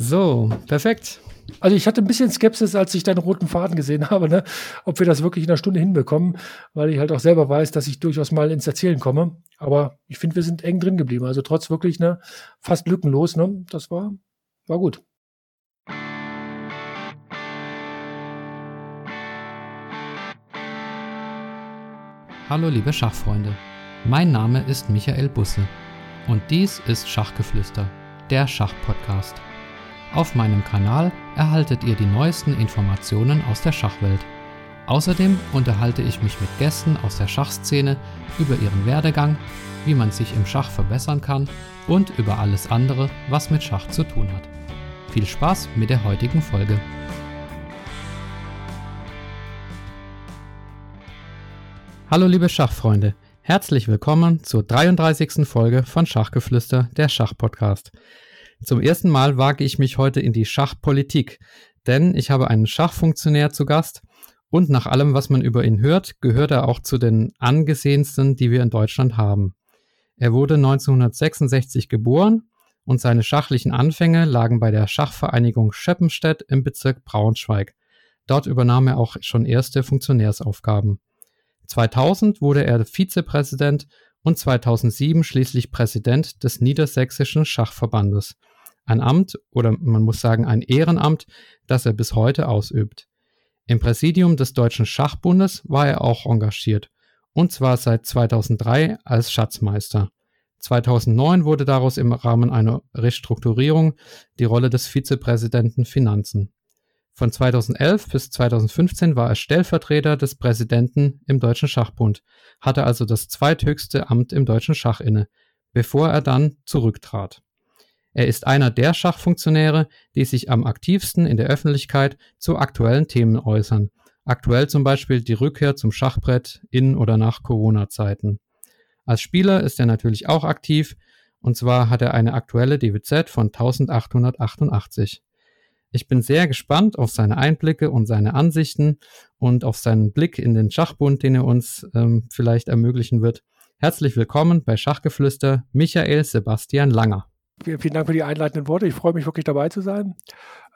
So, perfekt. Also ich hatte ein bisschen Skepsis, als ich deinen roten Faden gesehen habe, ne? ob wir das wirklich in einer Stunde hinbekommen, weil ich halt auch selber weiß, dass ich durchaus mal ins Erzählen komme. Aber ich finde, wir sind eng drin geblieben. Also trotz wirklich ne, fast lückenlos. Ne? Das war, war gut. Hallo liebe Schachfreunde, mein Name ist Michael Busse und dies ist Schachgeflüster, der Schachpodcast. Auf meinem Kanal erhaltet ihr die neuesten Informationen aus der Schachwelt. Außerdem unterhalte ich mich mit Gästen aus der Schachszene über ihren Werdegang, wie man sich im Schach verbessern kann und über alles andere, was mit Schach zu tun hat. Viel Spaß mit der heutigen Folge. Hallo liebe Schachfreunde, herzlich willkommen zur 33. Folge von Schachgeflüster, der Schachpodcast. Zum ersten Mal wage ich mich heute in die Schachpolitik, denn ich habe einen Schachfunktionär zu Gast und nach allem, was man über ihn hört, gehört er auch zu den angesehensten, die wir in Deutschland haben. Er wurde 1966 geboren und seine schachlichen Anfänge lagen bei der Schachvereinigung Scheppenstedt im Bezirk Braunschweig. Dort übernahm er auch schon erste Funktionärsaufgaben. 2000 wurde er Vizepräsident und 2007 schließlich Präsident des Niedersächsischen Schachverbandes ein Amt oder man muss sagen ein Ehrenamt, das er bis heute ausübt. Im Präsidium des Deutschen Schachbundes war er auch engagiert, und zwar seit 2003 als Schatzmeister. 2009 wurde daraus im Rahmen einer Restrukturierung die Rolle des Vizepräsidenten Finanzen. Von 2011 bis 2015 war er Stellvertreter des Präsidenten im Deutschen Schachbund, hatte also das zweithöchste Amt im deutschen Schach inne, bevor er dann zurücktrat. Er ist einer der Schachfunktionäre, die sich am aktivsten in der Öffentlichkeit zu aktuellen Themen äußern. Aktuell zum Beispiel die Rückkehr zum Schachbrett in oder nach Corona-Zeiten. Als Spieler ist er natürlich auch aktiv, und zwar hat er eine aktuelle DWZ von 1888. Ich bin sehr gespannt auf seine Einblicke und seine Ansichten und auf seinen Blick in den Schachbund, den er uns ähm, vielleicht ermöglichen wird. Herzlich willkommen bei Schachgeflüster Michael Sebastian Langer. Vielen Dank für die einleitenden Worte. Ich freue mich wirklich dabei zu sein.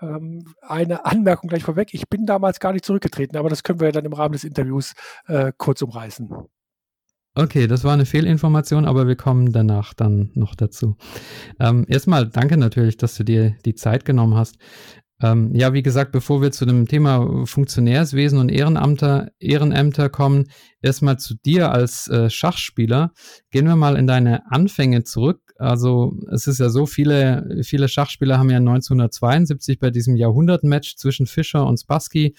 Ähm, eine Anmerkung gleich vorweg. Ich bin damals gar nicht zurückgetreten, aber das können wir dann im Rahmen des Interviews äh, kurz umreißen. Okay, das war eine Fehlinformation, aber wir kommen danach dann noch dazu. Ähm, erstmal danke natürlich, dass du dir die Zeit genommen hast. Ähm, ja, wie gesagt, bevor wir zu dem Thema Funktionärswesen und Ehrenamter, Ehrenämter kommen, erstmal zu dir als äh, Schachspieler. Gehen wir mal in deine Anfänge zurück. Also es ist ja so, viele, viele Schachspieler haben ja 1972 bei diesem Jahrhundertmatch zwischen Fischer und Spassky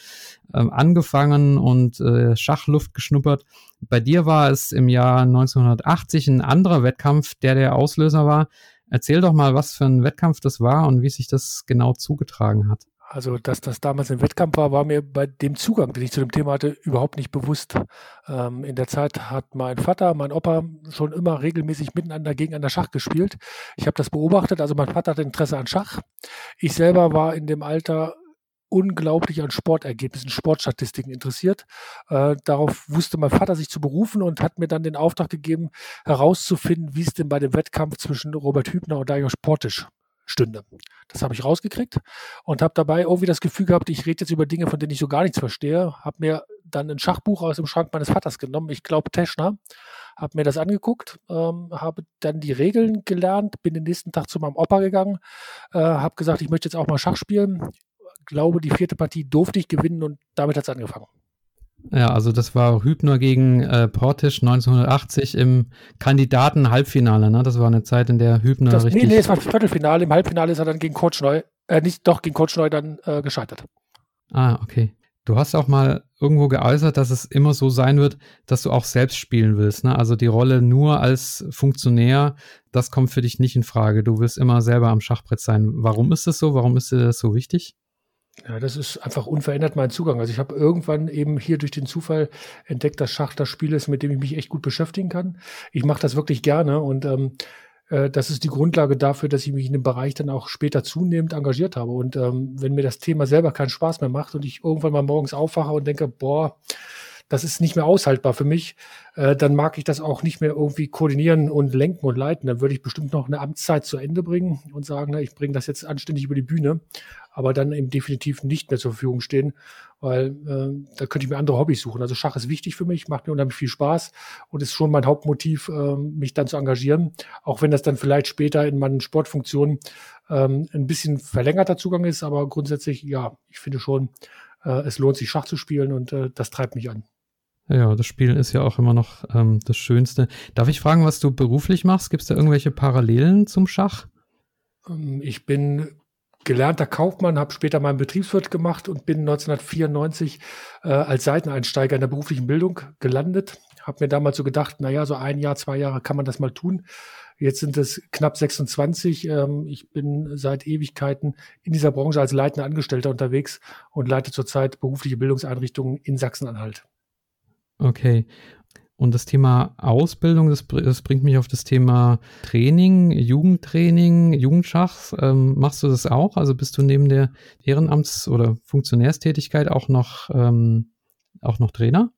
äh, angefangen und äh, Schachluft geschnuppert. Bei dir war es im Jahr 1980 ein anderer Wettkampf, der der Auslöser war. Erzähl doch mal, was für ein Wettkampf das war und wie sich das genau zugetragen hat. Also, dass das damals ein Wettkampf war, war mir bei dem Zugang, den ich zu dem Thema hatte, überhaupt nicht bewusst. Ähm, in der Zeit hat mein Vater, mein Opa schon immer regelmäßig miteinander gegeneinander Schach gespielt. Ich habe das beobachtet. Also, mein Vater hatte Interesse an Schach. Ich selber war in dem Alter unglaublich an Sportergebnissen, Sportstatistiken interessiert. Äh, darauf wusste mein Vater sich zu berufen und hat mir dann den Auftrag gegeben, herauszufinden, wie es denn bei dem Wettkampf zwischen Robert Hübner und Darius Portisch stünde. Das habe ich rausgekriegt und habe dabei irgendwie das Gefühl gehabt, ich rede jetzt über Dinge, von denen ich so gar nichts verstehe. Habe mir dann ein Schachbuch aus dem Schrank meines Vaters genommen, ich glaube Teschner, habe mir das angeguckt, ähm, habe dann die Regeln gelernt, bin den nächsten Tag zu meinem Opa gegangen, äh, habe gesagt, ich möchte jetzt auch mal Schach spielen glaube, die vierte Partie durfte ich gewinnen und damit hat es angefangen. Ja, also das war Hübner gegen äh, Portisch 1980 im Kandidaten-Halbfinale. Ne? Das war eine Zeit, in der Hübner das, richtig. Nee, nee, es war Viertelfinale. Im Halbfinale ist er dann gegen Kortschneu, äh, nicht doch gegen Kortschneu dann äh, gescheitert. Ah, okay. Du hast auch mal irgendwo geäußert, dass es immer so sein wird, dass du auch selbst spielen willst. Ne? Also die Rolle nur als Funktionär, das kommt für dich nicht in Frage. Du willst immer selber am Schachbrett sein. Warum ist das so? Warum ist dir das so wichtig? Ja, das ist einfach unverändert mein Zugang. Also ich habe irgendwann eben hier durch den Zufall entdeckt, dass Schach das Spiel ist, mit dem ich mich echt gut beschäftigen kann. Ich mache das wirklich gerne und ähm, äh, das ist die Grundlage dafür, dass ich mich in dem Bereich dann auch später zunehmend engagiert habe. Und ähm, wenn mir das Thema selber keinen Spaß mehr macht und ich irgendwann mal morgens aufwache und denke, boah, das ist nicht mehr aushaltbar für mich, äh, dann mag ich das auch nicht mehr irgendwie koordinieren und lenken und leiten. Dann würde ich bestimmt noch eine Amtszeit zu Ende bringen und sagen, na, ich bringe das jetzt anständig über die Bühne, aber dann eben definitiv nicht mehr zur Verfügung stehen, weil äh, da könnte ich mir andere Hobbys suchen. Also Schach ist wichtig für mich, macht mir unheimlich viel Spaß und ist schon mein Hauptmotiv, äh, mich dann zu engagieren, auch wenn das dann vielleicht später in meinen Sportfunktionen ähm, ein bisschen verlängerter Zugang ist, aber grundsätzlich, ja, ich finde schon, äh, es lohnt sich Schach zu spielen und äh, das treibt mich an. Ja, das Spielen ist ja auch immer noch ähm, das Schönste. Darf ich fragen, was du beruflich machst? Gibt es da irgendwelche Parallelen zum Schach? Ähm, ich bin gelernter Kaufmann, habe später meinen Betriebswirt gemacht und bin 1994 äh, als Seiteneinsteiger in der beruflichen Bildung gelandet. Habe mir damals so gedacht, naja, so ein Jahr, zwei Jahre kann man das mal tun. Jetzt sind es knapp 26. Ähm, ich bin seit Ewigkeiten in dieser Branche als leitender Angestellter unterwegs und leite zurzeit berufliche Bildungseinrichtungen in Sachsen-Anhalt. Okay. Und das Thema Ausbildung, das, das, bringt mich auf das Thema Training, Jugendtraining, Jugendschachs. Ähm, machst du das auch? Also bist du neben der Ehrenamts- oder Funktionärstätigkeit auch noch, ähm, auch noch Trainer?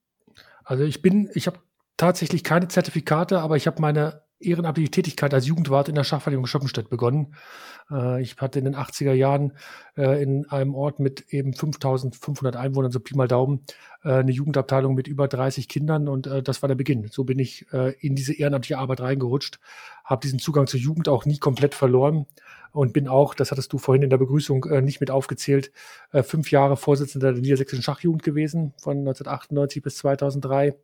Also ich bin, ich habe tatsächlich keine Zertifikate, aber ich habe meine ehrenamtliche Tätigkeit als Jugendwart in der Schachvereinigung Schoppenstedt begonnen. Äh, ich hatte in den 80er Jahren äh, in einem Ort mit eben 5500 Einwohnern, so Pi mal Daumen, äh, eine Jugendabteilung mit über 30 Kindern und das war der Beginn. So bin ich in diese ehrenamtliche Arbeit reingerutscht, habe diesen Zugang zur Jugend auch nie komplett verloren und bin auch, das hattest du vorhin in der Begrüßung nicht mit aufgezählt, fünf Jahre Vorsitzender der Niedersächsischen Schachjugend gewesen, von 1998 bis 2003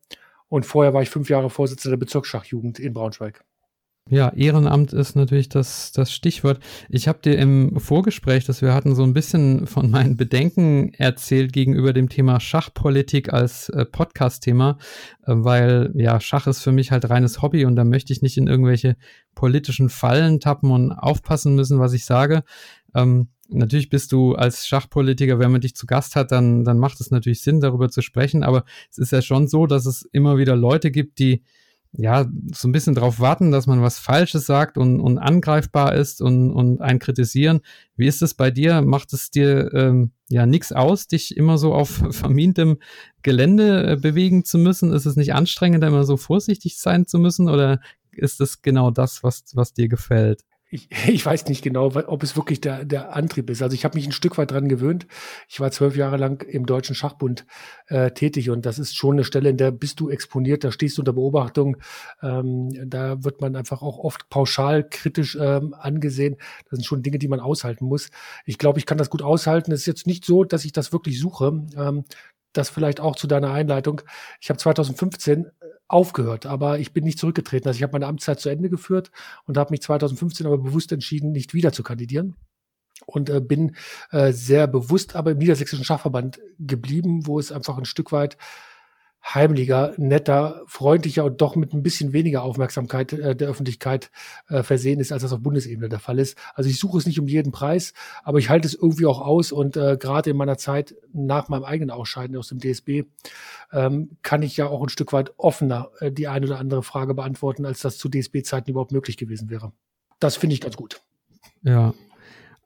und vorher war ich fünf Jahre Vorsitzender der Bezirksschachjugend in Braunschweig. Ja, Ehrenamt ist natürlich das, das Stichwort. Ich habe dir im Vorgespräch, das wir hatten, so ein bisschen von meinen Bedenken erzählt gegenüber dem Thema Schachpolitik als äh, Podcast-Thema, äh, weil ja, Schach ist für mich halt reines Hobby und da möchte ich nicht in irgendwelche politischen Fallen tappen und aufpassen müssen, was ich sage. Ähm, natürlich bist du als Schachpolitiker, wenn man dich zu Gast hat, dann, dann macht es natürlich Sinn, darüber zu sprechen. Aber es ist ja schon so, dass es immer wieder Leute gibt, die ja so ein bisschen darauf warten, dass man was Falsches sagt und, und angreifbar ist und, und einen kritisieren. Wie ist es bei dir? Macht es dir ähm, ja nichts aus, dich immer so auf vermintem Gelände äh, bewegen zu müssen? Ist es nicht anstrengend, immer so vorsichtig sein zu müssen? Oder ist es genau das, was, was dir gefällt? Ich, ich weiß nicht genau, ob es wirklich der, der Antrieb ist. Also ich habe mich ein Stück weit dran gewöhnt. Ich war zwölf Jahre lang im Deutschen Schachbund äh, tätig und das ist schon eine Stelle, in der bist du exponiert, da stehst du unter Beobachtung. Ähm, da wird man einfach auch oft pauschal kritisch ähm, angesehen. Das sind schon Dinge, die man aushalten muss. Ich glaube, ich kann das gut aushalten. Es ist jetzt nicht so, dass ich das wirklich suche. Ähm, das vielleicht auch zu deiner Einleitung. Ich habe 2015 aufgehört, aber ich bin nicht zurückgetreten. Also ich habe meine Amtszeit zu Ende geführt und habe mich 2015 aber bewusst entschieden, nicht wieder zu kandidieren und äh, bin äh, sehr bewusst aber im Niedersächsischen Schachverband geblieben, wo es einfach ein Stück weit heimlicher, netter, freundlicher und doch mit ein bisschen weniger Aufmerksamkeit äh, der Öffentlichkeit äh, versehen ist, als das auf Bundesebene der Fall ist. Also ich suche es nicht um jeden Preis, aber ich halte es irgendwie auch aus und äh, gerade in meiner Zeit nach meinem eigenen Ausscheiden aus dem DSB ähm, kann ich ja auch ein Stück weit offener äh, die eine oder andere Frage beantworten, als das zu DSB-Zeiten überhaupt möglich gewesen wäre. Das finde ich ganz gut. Ja,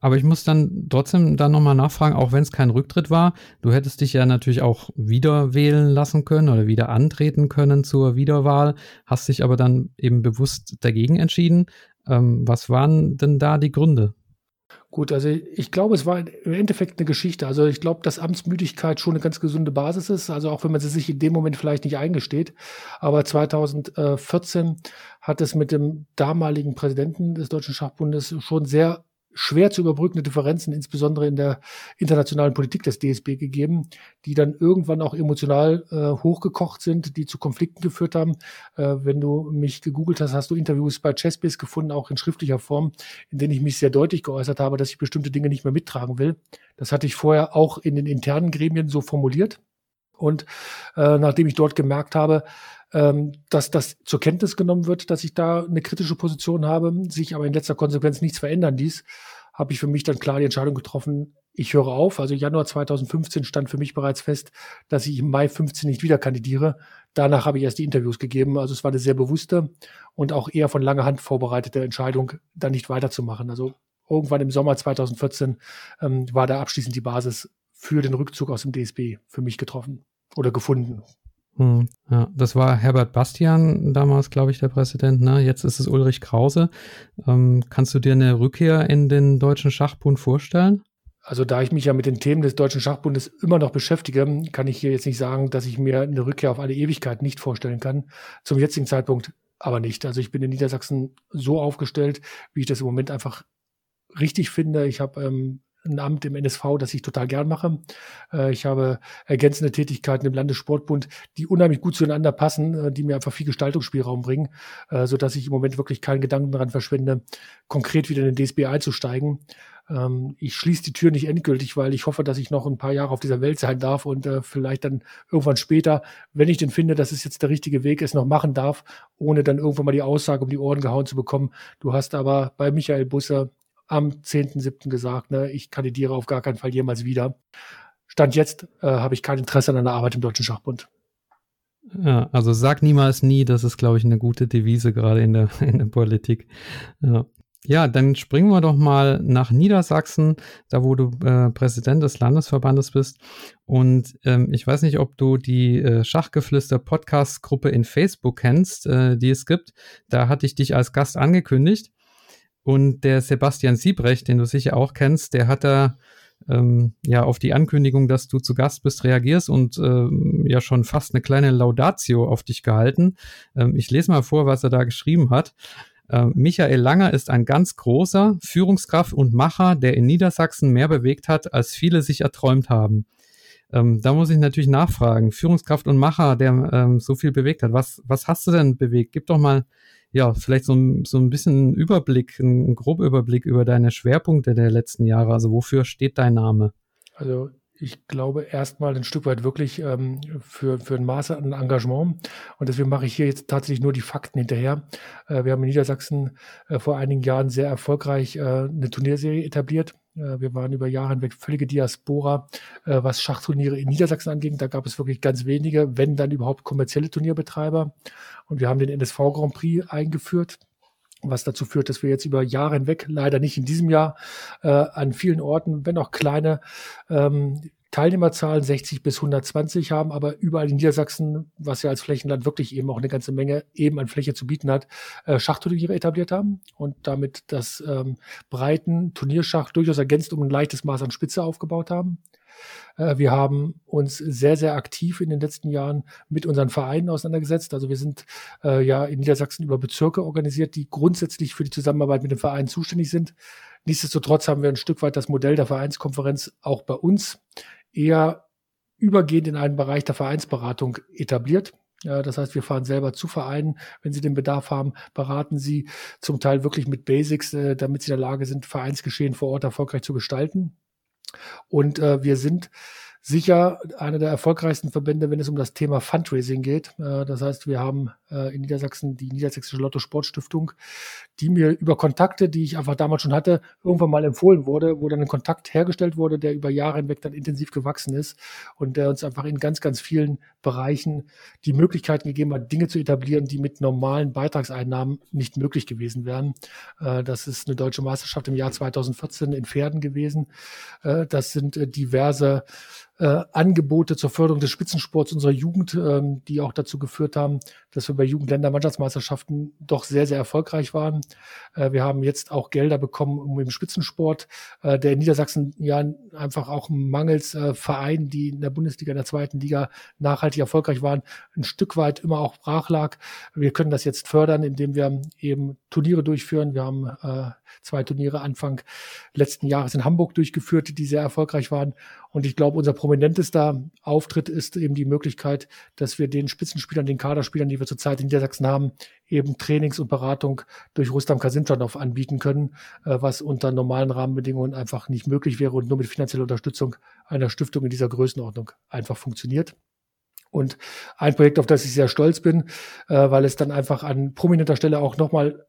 aber ich muss dann trotzdem dann nochmal nachfragen, auch wenn es kein Rücktritt war, du hättest dich ja natürlich auch wieder wählen lassen können oder wieder antreten können zur Wiederwahl, hast dich aber dann eben bewusst dagegen entschieden. Ähm, was waren denn da die Gründe? Gut, also ich glaube, es war im Endeffekt eine Geschichte. Also ich glaube, dass Amtsmüdigkeit schon eine ganz gesunde Basis ist. Also auch wenn man sie sich in dem Moment vielleicht nicht eingesteht. Aber 2014 hat es mit dem damaligen Präsidenten des Deutschen Schachbundes schon sehr schwer zu überbrückende Differenzen, insbesondere in der internationalen Politik des DSB gegeben, die dann irgendwann auch emotional äh, hochgekocht sind, die zu Konflikten geführt haben. Äh, wenn du mich gegoogelt hast, hast du Interviews bei Chessbase gefunden, auch in schriftlicher Form, in denen ich mich sehr deutlich geäußert habe, dass ich bestimmte Dinge nicht mehr mittragen will. Das hatte ich vorher auch in den internen Gremien so formuliert. Und äh, nachdem ich dort gemerkt habe, ähm, dass das zur Kenntnis genommen wird, dass ich da eine kritische Position habe, sich aber in letzter Konsequenz nichts verändern ließ, habe ich für mich dann klar die Entscheidung getroffen, ich höre auf. Also Januar 2015 stand für mich bereits fest, dass ich im Mai 15 nicht wieder kandidiere. Danach habe ich erst die Interviews gegeben. Also es war eine sehr bewusste und auch eher von langer Hand vorbereitete Entscheidung, da nicht weiterzumachen. Also irgendwann im Sommer 2014 ähm, war da abschließend die Basis für den Rückzug aus dem DSB für mich getroffen oder gefunden. Hm, ja, das war Herbert Bastian damals, glaube ich, der Präsident. Ne? Jetzt ist es Ulrich Krause. Ähm, kannst du dir eine Rückkehr in den Deutschen Schachbund vorstellen? Also da ich mich ja mit den Themen des Deutschen Schachbundes immer noch beschäftige, kann ich hier jetzt nicht sagen, dass ich mir eine Rückkehr auf alle Ewigkeit nicht vorstellen kann. Zum jetzigen Zeitpunkt aber nicht. Also ich bin in Niedersachsen so aufgestellt, wie ich das im Moment einfach richtig finde. Ich habe ähm, ein Amt im NSV, das ich total gern mache. Äh, ich habe ergänzende Tätigkeiten im Landessportbund, die unheimlich gut zueinander passen, äh, die mir einfach viel Gestaltungsspielraum bringen, äh, so dass ich im Moment wirklich keinen Gedanken daran verschwende, konkret wieder in den DSB einzusteigen. Ähm, ich schließe die Tür nicht endgültig, weil ich hoffe, dass ich noch ein paar Jahre auf dieser Welt sein darf und vielleicht dann irgendwann später, wenn ich denn finde, dass es jetzt der richtige Weg ist, noch machen darf, ohne dann irgendwann mal die Aussage um die Ohren gehauen zu bekommen. Du hast aber bei Michael Busser am 10.7. gesagt, ne, ich kandidiere auf gar keinen Fall jemals wieder. Stand jetzt äh, habe ich kein Interesse an einer Arbeit im Deutschen Schachbund. Ja, also sag niemals nie, das ist, glaube ich, eine gute Devise gerade in der, in der Politik. Ja. ja. dann springen wir doch mal nach Niedersachsen, da wo du äh, Präsident des Landesverbandes bist. Und ähm, ich weiß nicht, ob du die äh, Schachgeflüster-Podcast-Gruppe in Facebook kennst, äh, die es gibt. Da hatte ich dich als Gast angekündigt. Und der Sebastian Siebrecht, den du sicher auch kennst, der hat da ähm, ja auf die Ankündigung, dass du zu Gast bist, reagierst und ähm, ja schon fast eine kleine Laudatio auf dich gehalten. Ähm, ich lese mal vor, was er da geschrieben hat. Ähm, Michael Langer ist ein ganz großer Führungskraft und Macher, der in Niedersachsen mehr bewegt hat, als viele sich erträumt haben. Ähm, da muss ich natürlich nachfragen. Führungskraft und Macher, der ähm, so viel bewegt hat. Was, was hast du denn bewegt? Gib doch mal ja, vielleicht so, so ein bisschen Überblick, ein grober Überblick über deine Schwerpunkte der letzten Jahre. Also wofür steht dein Name? Also ich glaube erstmal ein Stück weit wirklich ähm, für, für ein Maß an Engagement. Und deswegen mache ich hier jetzt tatsächlich nur die Fakten hinterher. Äh, wir haben in Niedersachsen äh, vor einigen Jahren sehr erfolgreich äh, eine Turnierserie etabliert wir waren über Jahre hinweg völlige Diaspora, äh, was Schachturniere in Niedersachsen anging. Da gab es wirklich ganz wenige, wenn dann überhaupt kommerzielle Turnierbetreiber. Und wir haben den NSV Grand Prix eingeführt was dazu führt, dass wir jetzt über Jahre hinweg, leider nicht in diesem Jahr, äh, an vielen Orten, wenn auch kleine, ähm, Teilnehmerzahlen 60 bis 120 haben, aber überall in Niedersachsen, was ja als Flächenland wirklich eben auch eine ganze Menge eben an Fläche zu bieten hat, äh, Schachturniere etabliert haben und damit das ähm, breiten Turnierschach durchaus ergänzt um ein leichtes Maß an Spitze aufgebaut haben. Äh, wir haben uns sehr, sehr aktiv in den letzten Jahren mit unseren Vereinen auseinandergesetzt. Also wir sind äh, ja in Niedersachsen über Bezirke organisiert, die grundsätzlich für die Zusammenarbeit mit den Vereinen zuständig sind. Nichtsdestotrotz haben wir ein Stück weit das Modell der Vereinskonferenz auch bei uns eher übergehend in einen Bereich der Vereinsberatung etabliert. Das heißt, wir fahren selber zu Vereinen, wenn sie den Bedarf haben, beraten sie zum Teil wirklich mit Basics, äh, damit sie in der Lage sind, Vereinsgeschehen vor Ort erfolgreich zu gestalten. Und äh, wir sind sicher einer der erfolgreichsten Verbände, wenn es um das Thema Fundraising geht. Äh, das heißt, wir haben äh, in Niedersachsen die Niedersächsische Lotto Sportstiftung, die mir über Kontakte, die ich einfach damals schon hatte, irgendwann mal empfohlen wurde, wo dann ein Kontakt hergestellt wurde, der über Jahre hinweg dann intensiv gewachsen ist und der uns einfach in ganz, ganz vielen Bereichen die Möglichkeiten gegeben hat, Dinge zu etablieren, die mit normalen Beitragseinnahmen nicht möglich gewesen wären. Äh, das ist eine deutsche Meisterschaft im Jahr 2014 in Pferden gewesen. Das sind diverse äh, Angebote zur Förderung des Spitzensports unserer Jugend, ähm, die auch dazu geführt haben, dass wir bei Jugendländermannschaftsmeisterschaften doch sehr, sehr erfolgreich waren. Äh, wir haben jetzt auch Gelder bekommen, um im Spitzensport, äh, der in Niedersachsen ja einfach auch mangels äh, Vereinen, die in der Bundesliga, in der zweiten Liga nachhaltig erfolgreich waren, ein Stück weit immer auch brach lag. Wir können das jetzt fördern, indem wir eben Turniere durchführen. Wir haben äh, zwei Turniere Anfang letzten Jahres in Hamburg durchgeführt, die sehr erfolgreich waren. Und ich glaube, unser prominentester Auftritt ist eben die Möglichkeit, dass wir den Spitzenspielern, den Kaderspielern, die wir zurzeit in Niedersachsen haben, eben Trainings und Beratung durch Rustam Kasimjanov anbieten können, äh, was unter normalen Rahmenbedingungen einfach nicht möglich wäre und nur mit finanzieller Unterstützung einer Stiftung in dieser Größenordnung einfach funktioniert. Und ein Projekt, auf das ich sehr stolz bin, äh, weil es dann einfach an prominenter Stelle auch nochmal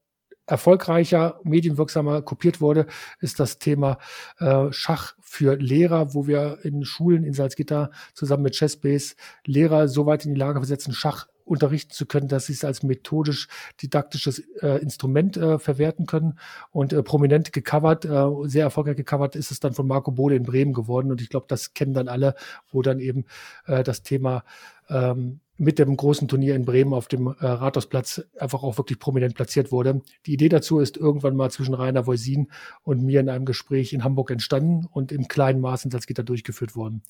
erfolgreicher, medienwirksamer kopiert wurde, ist das Thema äh, Schach für Lehrer, wo wir in Schulen in Salzgitter zusammen mit Chessbase Lehrer so weit in die Lage versetzen, Schach unterrichten zu können, dass sie es als methodisch didaktisches äh, Instrument äh, verwerten können. Und äh, prominent gecovert, äh, sehr erfolgreich gecovert ist es dann von Marco Bode in Bremen geworden. Und ich glaube, das kennen dann alle, wo dann eben äh, das Thema ähm, mit dem großen Turnier in Bremen auf dem äh, Rathausplatz einfach auch wirklich prominent platziert wurde. Die Idee dazu ist irgendwann mal zwischen Rainer Voisin und mir in einem Gespräch in Hamburg entstanden und im kleinen Maß in Salzgitter durchgeführt worden.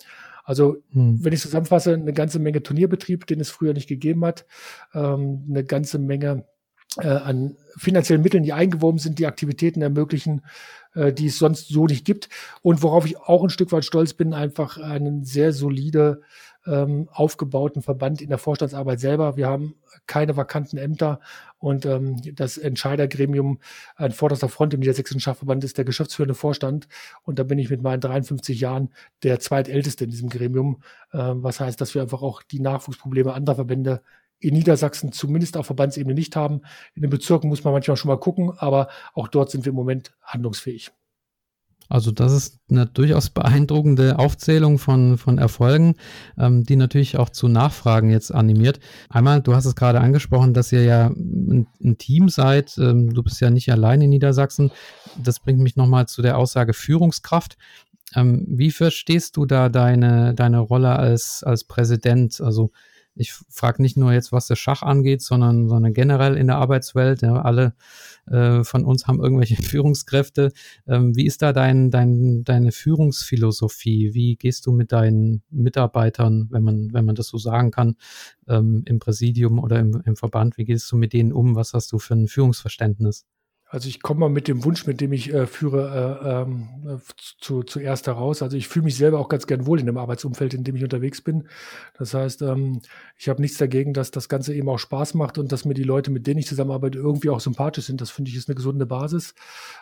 Also, hm. wenn ich zusammenfasse, eine ganze Menge Turnierbetrieb, den es früher nicht gegeben hat, ähm, eine ganze Menge äh, an finanziellen Mitteln, die eingewoben sind, die Aktivitäten ermöglichen, äh, die es sonst so nicht gibt. Und worauf ich auch ein Stück weit stolz bin, einfach einen sehr solide ähm, aufgebauten Verband in der Vorstandsarbeit selber. Wir haben keine vakanten Ämter und ähm, das Entscheidergremium an vorderster Front im Niedersächsischen Schachverband ist der geschäftsführende Vorstand und da bin ich mit meinen 53 Jahren der zweitälteste in diesem Gremium, äh, was heißt, dass wir einfach auch die Nachwuchsprobleme anderer Verbände in Niedersachsen zumindest auf Verbandsebene nicht haben. In den Bezirken muss man manchmal schon mal gucken, aber auch dort sind wir im Moment handlungsfähig. Also das ist eine durchaus beeindruckende Aufzählung von, von Erfolgen, ähm, die natürlich auch zu Nachfragen jetzt animiert. Einmal, du hast es gerade angesprochen, dass ihr ja ein, ein Team seid. Ähm, du bist ja nicht allein in Niedersachsen. Das bringt mich nochmal zu der Aussage Führungskraft. Ähm, wie verstehst du da deine, deine Rolle als, als Präsident? Also ich frage nicht nur jetzt, was das Schach angeht, sondern, sondern generell in der Arbeitswelt. Ja, alle äh, von uns haben irgendwelche Führungskräfte. Ähm, wie ist da dein, dein, deine Führungsphilosophie? Wie gehst du mit deinen Mitarbeitern, wenn man, wenn man das so sagen kann, ähm, im Präsidium oder im, im Verband? Wie gehst du mit denen um? Was hast du für ein Führungsverständnis? Also ich komme mal mit dem Wunsch, mit dem ich äh, führe, äh, ähm, äh, zu, zuerst heraus. Also ich fühle mich selber auch ganz gern wohl in dem Arbeitsumfeld, in dem ich unterwegs bin. Das heißt, ähm, ich habe nichts dagegen, dass das Ganze eben auch Spaß macht und dass mir die Leute, mit denen ich zusammenarbeite, irgendwie auch sympathisch sind. Das finde ich ist eine gesunde Basis.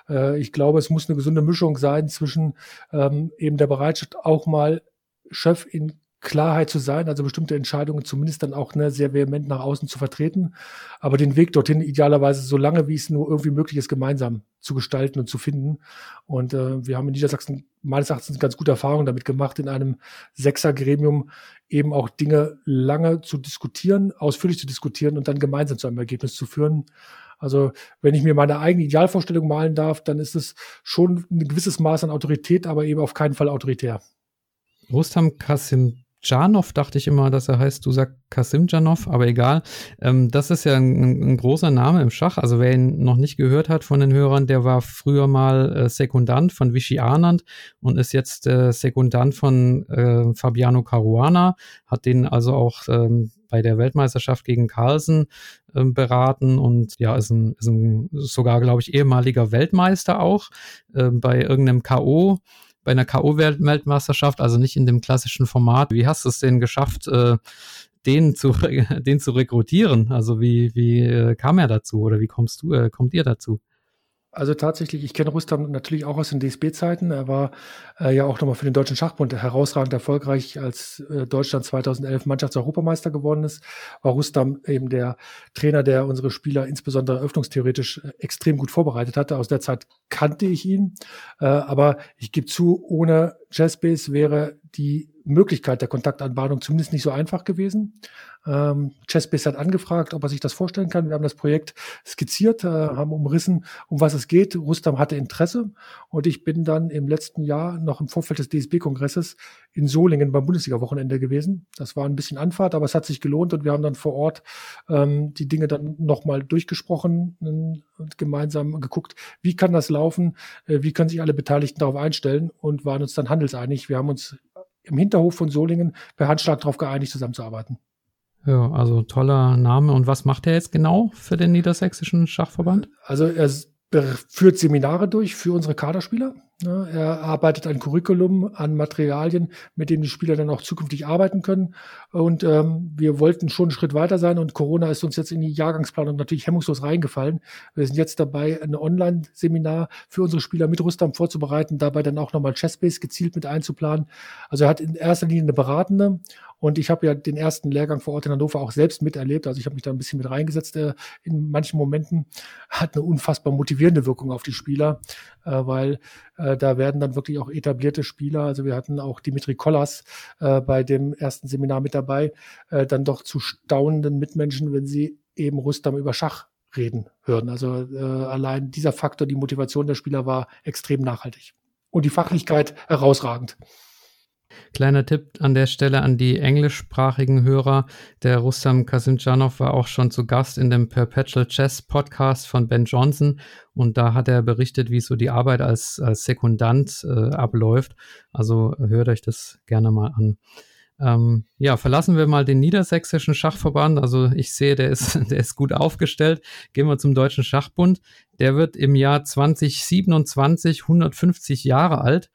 Äh, ich glaube, es muss eine gesunde Mischung sein zwischen ähm, eben der Bereitschaft, auch mal Chef in Klarheit zu sein, also bestimmte Entscheidungen zumindest dann auch ne, sehr vehement nach außen zu vertreten, aber den Weg dorthin idealerweise so lange, wie es nur irgendwie möglich ist, gemeinsam zu gestalten und zu finden. Und äh, wir haben in Niedersachsen meines Erachtens ganz gute Erfahrungen damit gemacht, in einem Sechser-Gremium eben auch Dinge lange zu diskutieren, ausführlich zu diskutieren und dann gemeinsam zu einem Ergebnis zu führen. Also wenn ich mir meine eigene Idealvorstellung malen darf, dann ist es schon ein gewisses Maß an Autorität, aber eben auf keinen Fall autoritär. Rustam Kasim Janov dachte ich immer, dass er heißt, du sagst Kasim Janov, aber egal. Ähm, das ist ja ein, ein, großer Name im Schach. Also wer ihn noch nicht gehört hat von den Hörern, der war früher mal äh, Sekundant von Vichy Anand und ist jetzt äh, Sekundant von äh, Fabiano Caruana, hat den also auch ähm, bei der Weltmeisterschaft gegen Carlsen äh, beraten und ja, ist, ein, ist ein sogar, glaube ich, ehemaliger Weltmeister auch äh, bei irgendeinem K.O bei einer K.O.-Weltmeisterschaft, also nicht in dem klassischen Format. Wie hast du es denn geschafft, äh, den zu, den zu rekrutieren? Also wie, wie äh, kam er dazu oder wie kommst du, äh, kommt ihr dazu? Also tatsächlich, ich kenne Rustam natürlich auch aus den DSB-Zeiten. Er war äh, ja auch nochmal für den Deutschen Schachbund herausragend erfolgreich, als äh, Deutschland 2011 Mannschaftseuropameister geworden ist. War Rustam eben der Trainer, der unsere Spieler insbesondere öffnungstheoretisch äh, extrem gut vorbereitet hatte. Aus der Zeit kannte ich ihn. Äh, aber ich gebe zu, ohne Jazzbase wäre die Möglichkeit der Kontaktanbahnung zumindest nicht so einfach gewesen. Ähm, Chessbase hat angefragt, ob er sich das vorstellen kann. Wir haben das Projekt skizziert, äh, haben umrissen, um was es geht. Rustam hatte Interesse und ich bin dann im letzten Jahr noch im Vorfeld des DSB-Kongresses in Solingen beim Bundesliga-Wochenende gewesen. Das war ein bisschen Anfahrt, aber es hat sich gelohnt und wir haben dann vor Ort ähm, die Dinge dann nochmal durchgesprochen und gemeinsam geguckt, wie kann das laufen, äh, wie können sich alle Beteiligten darauf einstellen und waren uns dann handelseinig. Wir haben uns im Hinterhof von Solingen per Handschlag darauf geeinigt, zusammenzuarbeiten. Ja, also toller Name. Und was macht er jetzt genau für den Niedersächsischen Schachverband? Also er führt Seminare durch für unsere Kaderspieler. Er arbeitet ein Curriculum an Materialien, mit denen die Spieler dann auch zukünftig arbeiten können. Und ähm, wir wollten schon einen Schritt weiter sein und Corona ist uns jetzt in die Jahrgangsplanung natürlich hemmungslos reingefallen. Wir sind jetzt dabei, ein Online-Seminar für unsere Spieler mit Rustam vorzubereiten, dabei dann auch nochmal Chessbase gezielt mit einzuplanen. Also er hat in erster Linie eine beratende und ich habe ja den ersten Lehrgang vor Ort in Hannover auch selbst miterlebt. Also ich habe mich da ein bisschen mit reingesetzt. Äh, in manchen Momenten hat eine unfassbar motivierende Wirkung auf die Spieler, äh, weil äh, da werden dann wirklich auch etablierte Spieler. Also wir hatten auch Dimitri Kollas bei dem ersten Seminar mit dabei, dann doch zu staunenden Mitmenschen, wenn sie eben Rustam über Schach reden hören. Also allein dieser Faktor, die Motivation der Spieler war extrem nachhaltig. Und die Fachlichkeit herausragend. Kleiner Tipp an der Stelle an die englischsprachigen Hörer. Der Rustam Kasimjanov war auch schon zu Gast in dem Perpetual Chess Podcast von Ben Johnson und da hat er berichtet, wie so die Arbeit als, als Sekundant äh, abläuft. Also hört euch das gerne mal an. Ähm, ja, verlassen wir mal den niedersächsischen Schachverband. Also ich sehe, der ist, der ist gut aufgestellt. Gehen wir zum Deutschen Schachbund. Der wird im Jahr 2027 150 Jahre alt.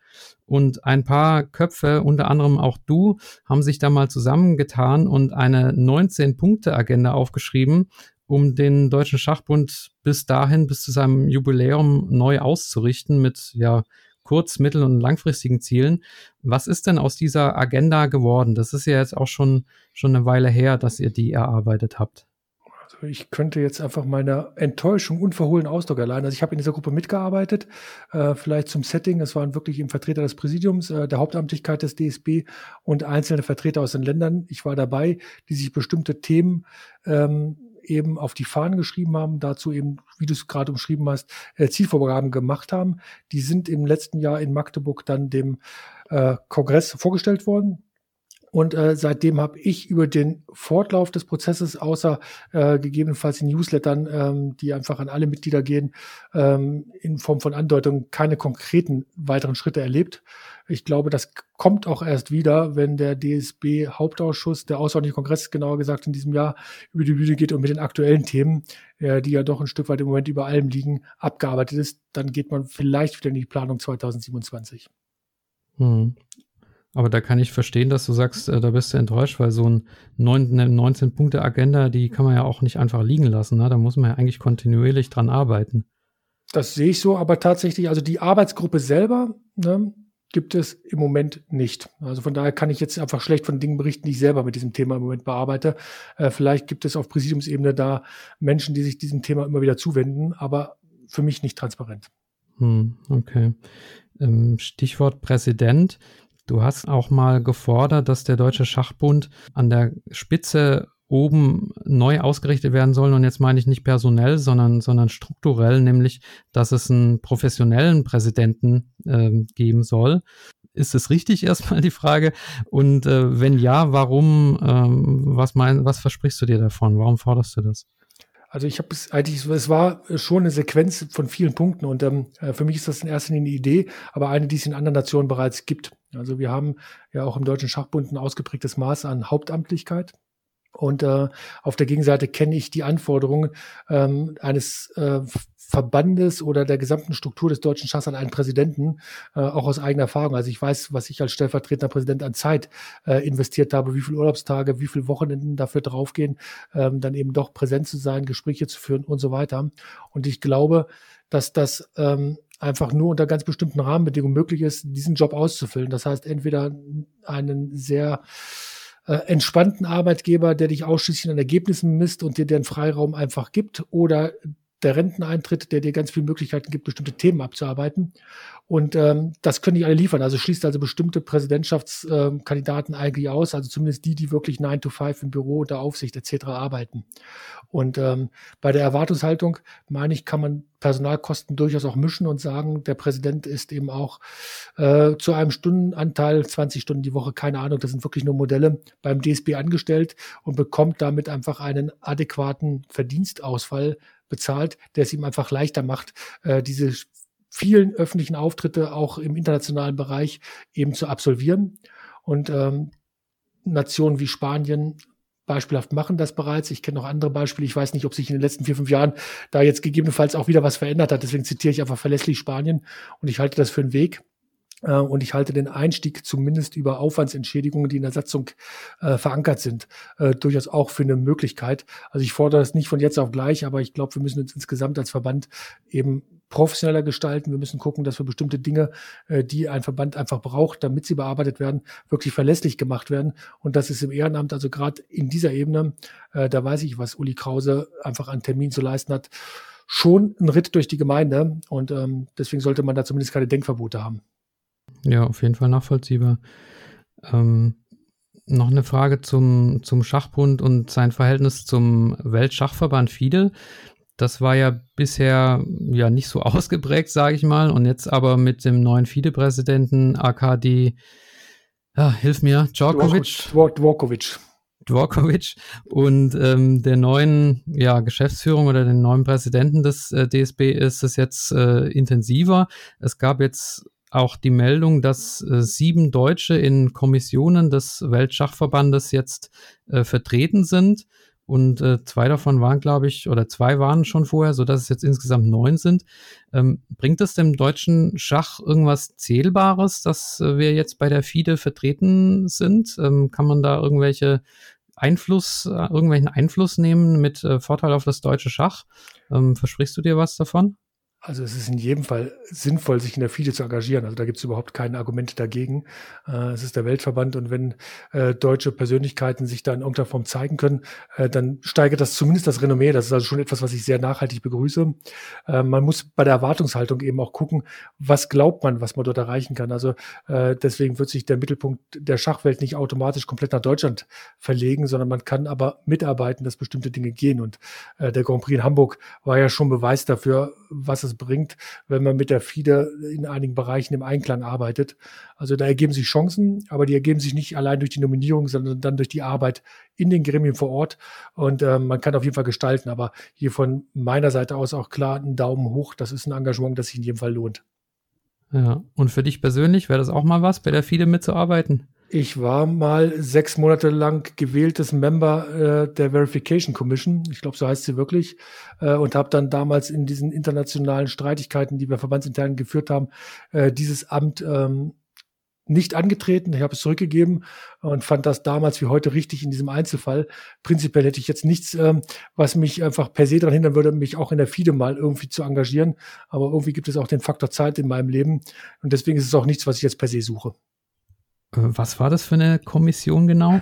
Und ein paar Köpfe, unter anderem auch du, haben sich da mal zusammengetan und eine 19-Punkte-Agenda aufgeschrieben, um den Deutschen Schachbund bis dahin, bis zu seinem Jubiläum neu auszurichten mit, ja, kurz-, mittel- und langfristigen Zielen. Was ist denn aus dieser Agenda geworden? Das ist ja jetzt auch schon, schon eine Weile her, dass ihr die erarbeitet habt. Also ich könnte jetzt einfach meine Enttäuschung unverhohlen Ausdruck erleihen. Also ich habe in dieser Gruppe mitgearbeitet, äh, vielleicht zum Setting. Es waren wirklich eben Vertreter des Präsidiums, äh, der Hauptamtlichkeit des DSB und einzelne Vertreter aus den Ländern. Ich war dabei, die sich bestimmte Themen ähm, eben auf die Fahnen geschrieben haben, dazu eben, wie du es gerade umschrieben hast, äh, Zielvorgaben gemacht haben. Die sind im letzten Jahr in Magdeburg dann dem äh, Kongress vorgestellt worden. Und äh, seitdem habe ich über den Fortlauf des Prozesses, außer äh, gegebenenfalls in Newslettern, ähm, die einfach an alle Mitglieder gehen, ähm, in Form von Andeutungen keine konkreten weiteren Schritte erlebt. Ich glaube, das kommt auch erst wieder, wenn der DSB-Hauptausschuss, der Außerordentliche Kongress genauer gesagt in diesem Jahr über die Bühne geht und mit den aktuellen Themen, äh, die ja doch ein Stück weit im Moment über allem liegen, abgearbeitet ist. Dann geht man vielleicht wieder in die Planung 2027. Hm. Aber da kann ich verstehen, dass du sagst, äh, da bist du enttäuscht, weil so ein 19-Punkte-Agenda, die kann man ja auch nicht einfach liegen lassen. Ne? Da muss man ja eigentlich kontinuierlich dran arbeiten. Das sehe ich so, aber tatsächlich, also die Arbeitsgruppe selber ne, gibt es im Moment nicht. Also von daher kann ich jetzt einfach schlecht von Dingen berichten, die ich selber mit diesem Thema im Moment bearbeite. Äh, vielleicht gibt es auf Präsidiumsebene da Menschen, die sich diesem Thema immer wieder zuwenden, aber für mich nicht transparent. Hm, okay. Ähm, Stichwort Präsident. Du hast auch mal gefordert, dass der Deutsche Schachbund an der Spitze oben neu ausgerichtet werden soll. Und jetzt meine ich nicht personell, sondern, sondern strukturell, nämlich, dass es einen professionellen Präsidenten äh, geben soll. Ist es richtig erstmal die Frage? Und äh, wenn ja, warum, ähm, was, mein, was versprichst du dir davon? Warum forderst du das? Also ich habe es eigentlich, es war schon eine Sequenz von vielen Punkten und ähm, äh, für mich ist das in erster Linie eine Idee, aber eine, die es in anderen Nationen bereits gibt. Also wir haben ja auch im Deutschen Schachbund ein ausgeprägtes Maß an Hauptamtlichkeit. Und äh, auf der Gegenseite kenne ich die Anforderungen ähm, eines äh, Verbandes oder der gesamten Struktur des deutschen Schachs an einen Präsidenten, äh, auch aus eigener Erfahrung. Also ich weiß, was ich als stellvertretender Präsident an Zeit äh, investiert habe, wie viele Urlaubstage, wie viele Wochenenden dafür draufgehen, ähm, dann eben doch präsent zu sein, Gespräche zu führen und so weiter. Und ich glaube, dass das ähm, einfach nur unter ganz bestimmten Rahmenbedingungen möglich ist, diesen Job auszufüllen. Das heißt, entweder einen sehr äh, entspannten Arbeitgeber, der dich ausschließlich an Ergebnissen misst und dir den Freiraum einfach gibt, oder der Renteneintritt, der dir ganz viele Möglichkeiten gibt, bestimmte Themen abzuarbeiten. Und ähm, das können die alle liefern. Also schließt also bestimmte Präsidentschaftskandidaten ähm, eigentlich aus, also zumindest die, die wirklich 9 to 5 im Büro der Aufsicht etc. arbeiten. Und ähm, bei der Erwartungshaltung, meine ich, kann man Personalkosten durchaus auch mischen und sagen, der Präsident ist eben auch äh, zu einem Stundenanteil, 20 Stunden die Woche, keine Ahnung, das sind wirklich nur Modelle, beim DSB angestellt und bekommt damit einfach einen adäquaten Verdienstausfall bezahlt, der es ihm einfach leichter macht, äh, diese vielen öffentlichen Auftritte auch im internationalen Bereich eben zu absolvieren. Und ähm, Nationen wie Spanien beispielhaft machen das bereits. Ich kenne noch andere Beispiele. Ich weiß nicht, ob sich in den letzten vier, fünf Jahren da jetzt gegebenenfalls auch wieder was verändert hat. Deswegen zitiere ich einfach verlässlich Spanien und ich halte das für einen Weg. Äh, und ich halte den Einstieg zumindest über Aufwandsentschädigungen, die in der Satzung äh, verankert sind, äh, durchaus auch für eine Möglichkeit. Also ich fordere das nicht von jetzt auf gleich, aber ich glaube, wir müssen uns insgesamt als Verband eben professioneller gestalten. Wir müssen gucken, dass wir bestimmte Dinge, äh, die ein Verband einfach braucht, damit sie bearbeitet werden, wirklich verlässlich gemacht werden. Und das ist im Ehrenamt, also gerade in dieser Ebene, äh, da weiß ich, was Uli Krause einfach an Termin zu leisten hat, schon ein Ritt durch die Gemeinde. Und ähm, deswegen sollte man da zumindest keine Denkverbote haben. Ja, auf jeden Fall nachvollziehbar. Ähm, noch eine Frage zum, zum Schachbund und sein Verhältnis zum Weltschachverband FIDE. Das war ja bisher ja nicht so ausgeprägt, sage ich mal. Und jetzt aber mit dem neuen FIDE-Präsidenten Arkadi ah, hilf mir, Djokovic. Djokovic. Dvorkovic und ähm, der neuen ja, Geschäftsführung oder den neuen Präsidenten des äh, DSB ist es jetzt äh, intensiver. Es gab jetzt auch die Meldung, dass äh, sieben Deutsche in Kommissionen des Weltschachverbandes jetzt äh, vertreten sind. Und äh, zwei davon waren, glaube ich, oder zwei waren schon vorher, sodass es jetzt insgesamt neun sind. Ähm, bringt es dem deutschen Schach irgendwas Zählbares, dass äh, wir jetzt bei der FIDE vertreten sind? Ähm, kann man da irgendwelche Einfluss, äh, irgendwelchen Einfluss nehmen mit äh, Vorteil auf das deutsche Schach? Ähm, versprichst du dir was davon? Also es ist in jedem Fall sinnvoll, sich in der FIDE zu engagieren. Also da gibt es überhaupt keine Argumente dagegen. Äh, es ist der Weltverband und wenn äh, deutsche Persönlichkeiten sich da in irgendeiner Form zeigen können, äh, dann steigert das zumindest das Renommee. Das ist also schon etwas, was ich sehr nachhaltig begrüße. Äh, man muss bei der Erwartungshaltung eben auch gucken, was glaubt man, was man dort erreichen kann. Also äh, deswegen wird sich der Mittelpunkt der Schachwelt nicht automatisch komplett nach Deutschland verlegen, sondern man kann aber mitarbeiten, dass bestimmte Dinge gehen. Und äh, der Grand Prix in Hamburg war ja schon Beweis dafür, was es es bringt, wenn man mit der FIDE in einigen Bereichen im Einklang arbeitet. Also da ergeben sich Chancen, aber die ergeben sich nicht allein durch die Nominierung, sondern dann durch die Arbeit in den Gremien vor Ort. Und äh, man kann auf jeden Fall gestalten. Aber hier von meiner Seite aus auch klar einen Daumen hoch. Das ist ein Engagement, das sich in jedem Fall lohnt. Ja, und für dich persönlich wäre das auch mal was, bei der FIDE mitzuarbeiten? Ich war mal sechs Monate lang gewähltes Member äh, der Verification Commission, ich glaube, so heißt sie wirklich, äh, und habe dann damals in diesen internationalen Streitigkeiten, die wir verbandsintern geführt haben, äh, dieses Amt ähm, nicht angetreten. Ich habe es zurückgegeben und fand das damals wie heute richtig in diesem Einzelfall. Prinzipiell hätte ich jetzt nichts, ähm, was mich einfach per se daran hindern würde, mich auch in der FIDE mal irgendwie zu engagieren. Aber irgendwie gibt es auch den Faktor Zeit in meinem Leben und deswegen ist es auch nichts, was ich jetzt per se suche. Äh, was war das für eine Kommission genau?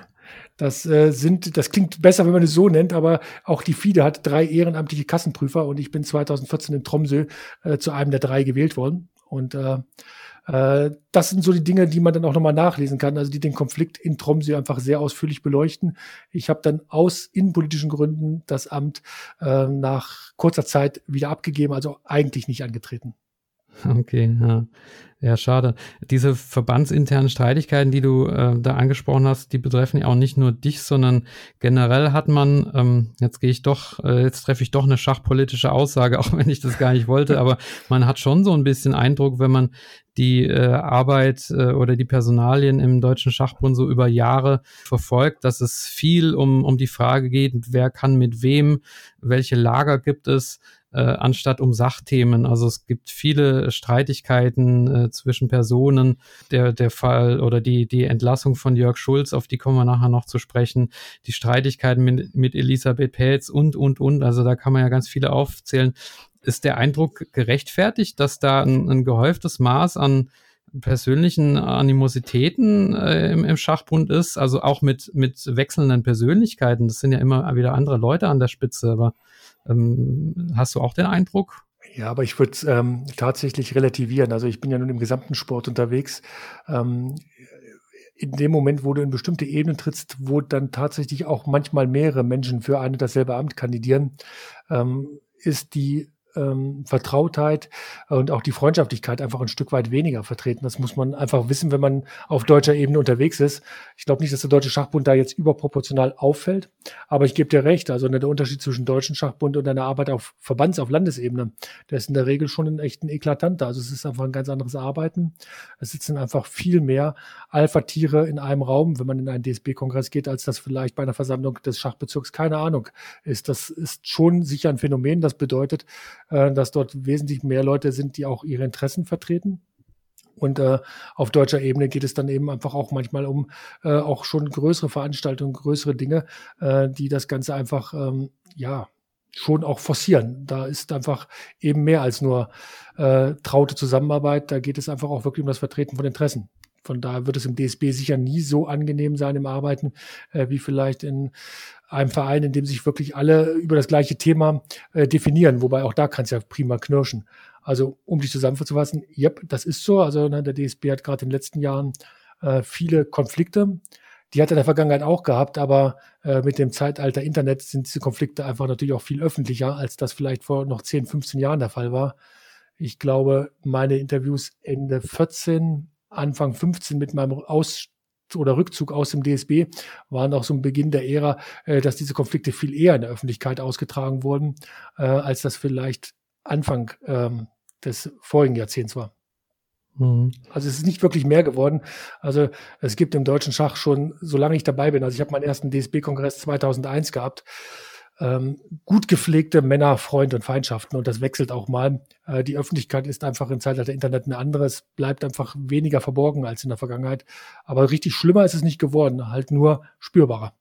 Das äh, sind, das klingt besser, wenn man es so nennt, aber auch die FIDE hat drei ehrenamtliche Kassenprüfer und ich bin 2014 in Tromsø äh, zu einem der drei gewählt worden. Und äh, äh, das sind so die Dinge, die man dann auch nochmal nachlesen kann, also die den Konflikt in Tromsø einfach sehr ausführlich beleuchten. Ich habe dann aus innenpolitischen Gründen das Amt äh, nach kurzer Zeit wieder abgegeben, also eigentlich nicht angetreten. Okay, ja. Ja, schade. Diese verbandsinternen Streitigkeiten, die du äh, da angesprochen hast, die betreffen ja auch nicht nur dich, sondern generell hat man, ähm, jetzt gehe ich doch, äh, jetzt treffe ich doch eine schachpolitische Aussage, auch wenn ich das gar nicht wollte, aber man hat schon so ein bisschen Eindruck, wenn man die äh, Arbeit äh, oder die Personalien im Deutschen Schachbund so über Jahre verfolgt, dass es viel um, um die Frage geht, wer kann mit wem, welche Lager gibt es, äh, anstatt um Sachthemen. Also es gibt viele Streitigkeiten äh, zwischen Personen. Der, der Fall oder die, die Entlassung von Jörg Schulz, auf die kommen wir nachher noch zu sprechen. Die Streitigkeiten mit, mit Elisabeth Pelz und, und, und. Also da kann man ja ganz viele aufzählen. Ist der Eindruck gerechtfertigt, dass da ein, ein gehäuftes Maß an persönlichen Animositäten äh, im, im, Schachbund ist, also auch mit, mit wechselnden Persönlichkeiten. Das sind ja immer wieder andere Leute an der Spitze, aber ähm, hast du auch den Eindruck? Ja, aber ich würde es ähm, tatsächlich relativieren. Also ich bin ja nun im gesamten Sport unterwegs. Ähm, in dem Moment, wo du in bestimmte Ebenen trittst, wo dann tatsächlich auch manchmal mehrere Menschen für ein und dasselbe Amt kandidieren, ähm, ist die ähm, Vertrautheit und auch die Freundschaftlichkeit einfach ein Stück weit weniger vertreten. Das muss man einfach wissen, wenn man auf deutscher Ebene unterwegs ist. Ich glaube nicht, dass der Deutsche Schachbund da jetzt überproportional auffällt, aber ich gebe dir recht. Also der Unterschied zwischen Deutschen Schachbund und einer Arbeit auf Verbands-, auf Landesebene, der ist in der Regel schon ein echt ein eklatanter. Also es ist einfach ein ganz anderes Arbeiten. Es sitzen einfach viel mehr Alpha-Tiere in einem Raum, wenn man in einen DSB-Kongress geht, als das vielleicht bei einer Versammlung des Schachbezirks, keine Ahnung, ist. Das ist schon sicher ein Phänomen. Das bedeutet, äh, dass dort wesentlich mehr Leute sind, die auch ihre Interessen vertreten. Und äh, auf deutscher Ebene geht es dann eben einfach auch manchmal um äh, auch schon größere Veranstaltungen, größere Dinge, äh, die das Ganze einfach, ähm, ja, schon auch forcieren. Da ist einfach eben mehr als nur äh, traute Zusammenarbeit. Da geht es einfach auch wirklich um das Vertreten von Interessen. Von daher wird es im DSB sicher nie so angenehm sein im Arbeiten, äh, wie vielleicht in einem Verein, in dem sich wirklich alle über das gleiche Thema äh, definieren, wobei auch da kann es ja prima knirschen. Also um dich zusammenzufassen, yep, das ist so. Also ne, der DSB hat gerade in den letzten Jahren äh, viele Konflikte. Die hat er in der Vergangenheit auch gehabt, aber äh, mit dem Zeitalter Internet sind diese Konflikte einfach natürlich auch viel öffentlicher, als das vielleicht vor noch 10, 15 Jahren der Fall war. Ich glaube, meine Interviews Ende 14, Anfang 15 mit meinem Aus oder Rückzug aus dem DSB waren auch so ein Beginn der Ära, äh, dass diese Konflikte viel eher in der Öffentlichkeit ausgetragen wurden, äh, als das vielleicht Anfang ähm, des vorigen Jahrzehnts war. Mhm. Also es ist nicht wirklich mehr geworden. Also es gibt im deutschen Schach schon, solange ich dabei bin, also ich habe meinen ersten DSB-Kongress 2001 gehabt, ähm, gut gepflegte Männer, Freund und Feindschaften und das wechselt auch mal. Äh, die Öffentlichkeit ist einfach im Zeitalter Internet eine andere. Es bleibt einfach weniger verborgen als in der Vergangenheit. Aber richtig schlimmer ist es nicht geworden, halt nur spürbarer.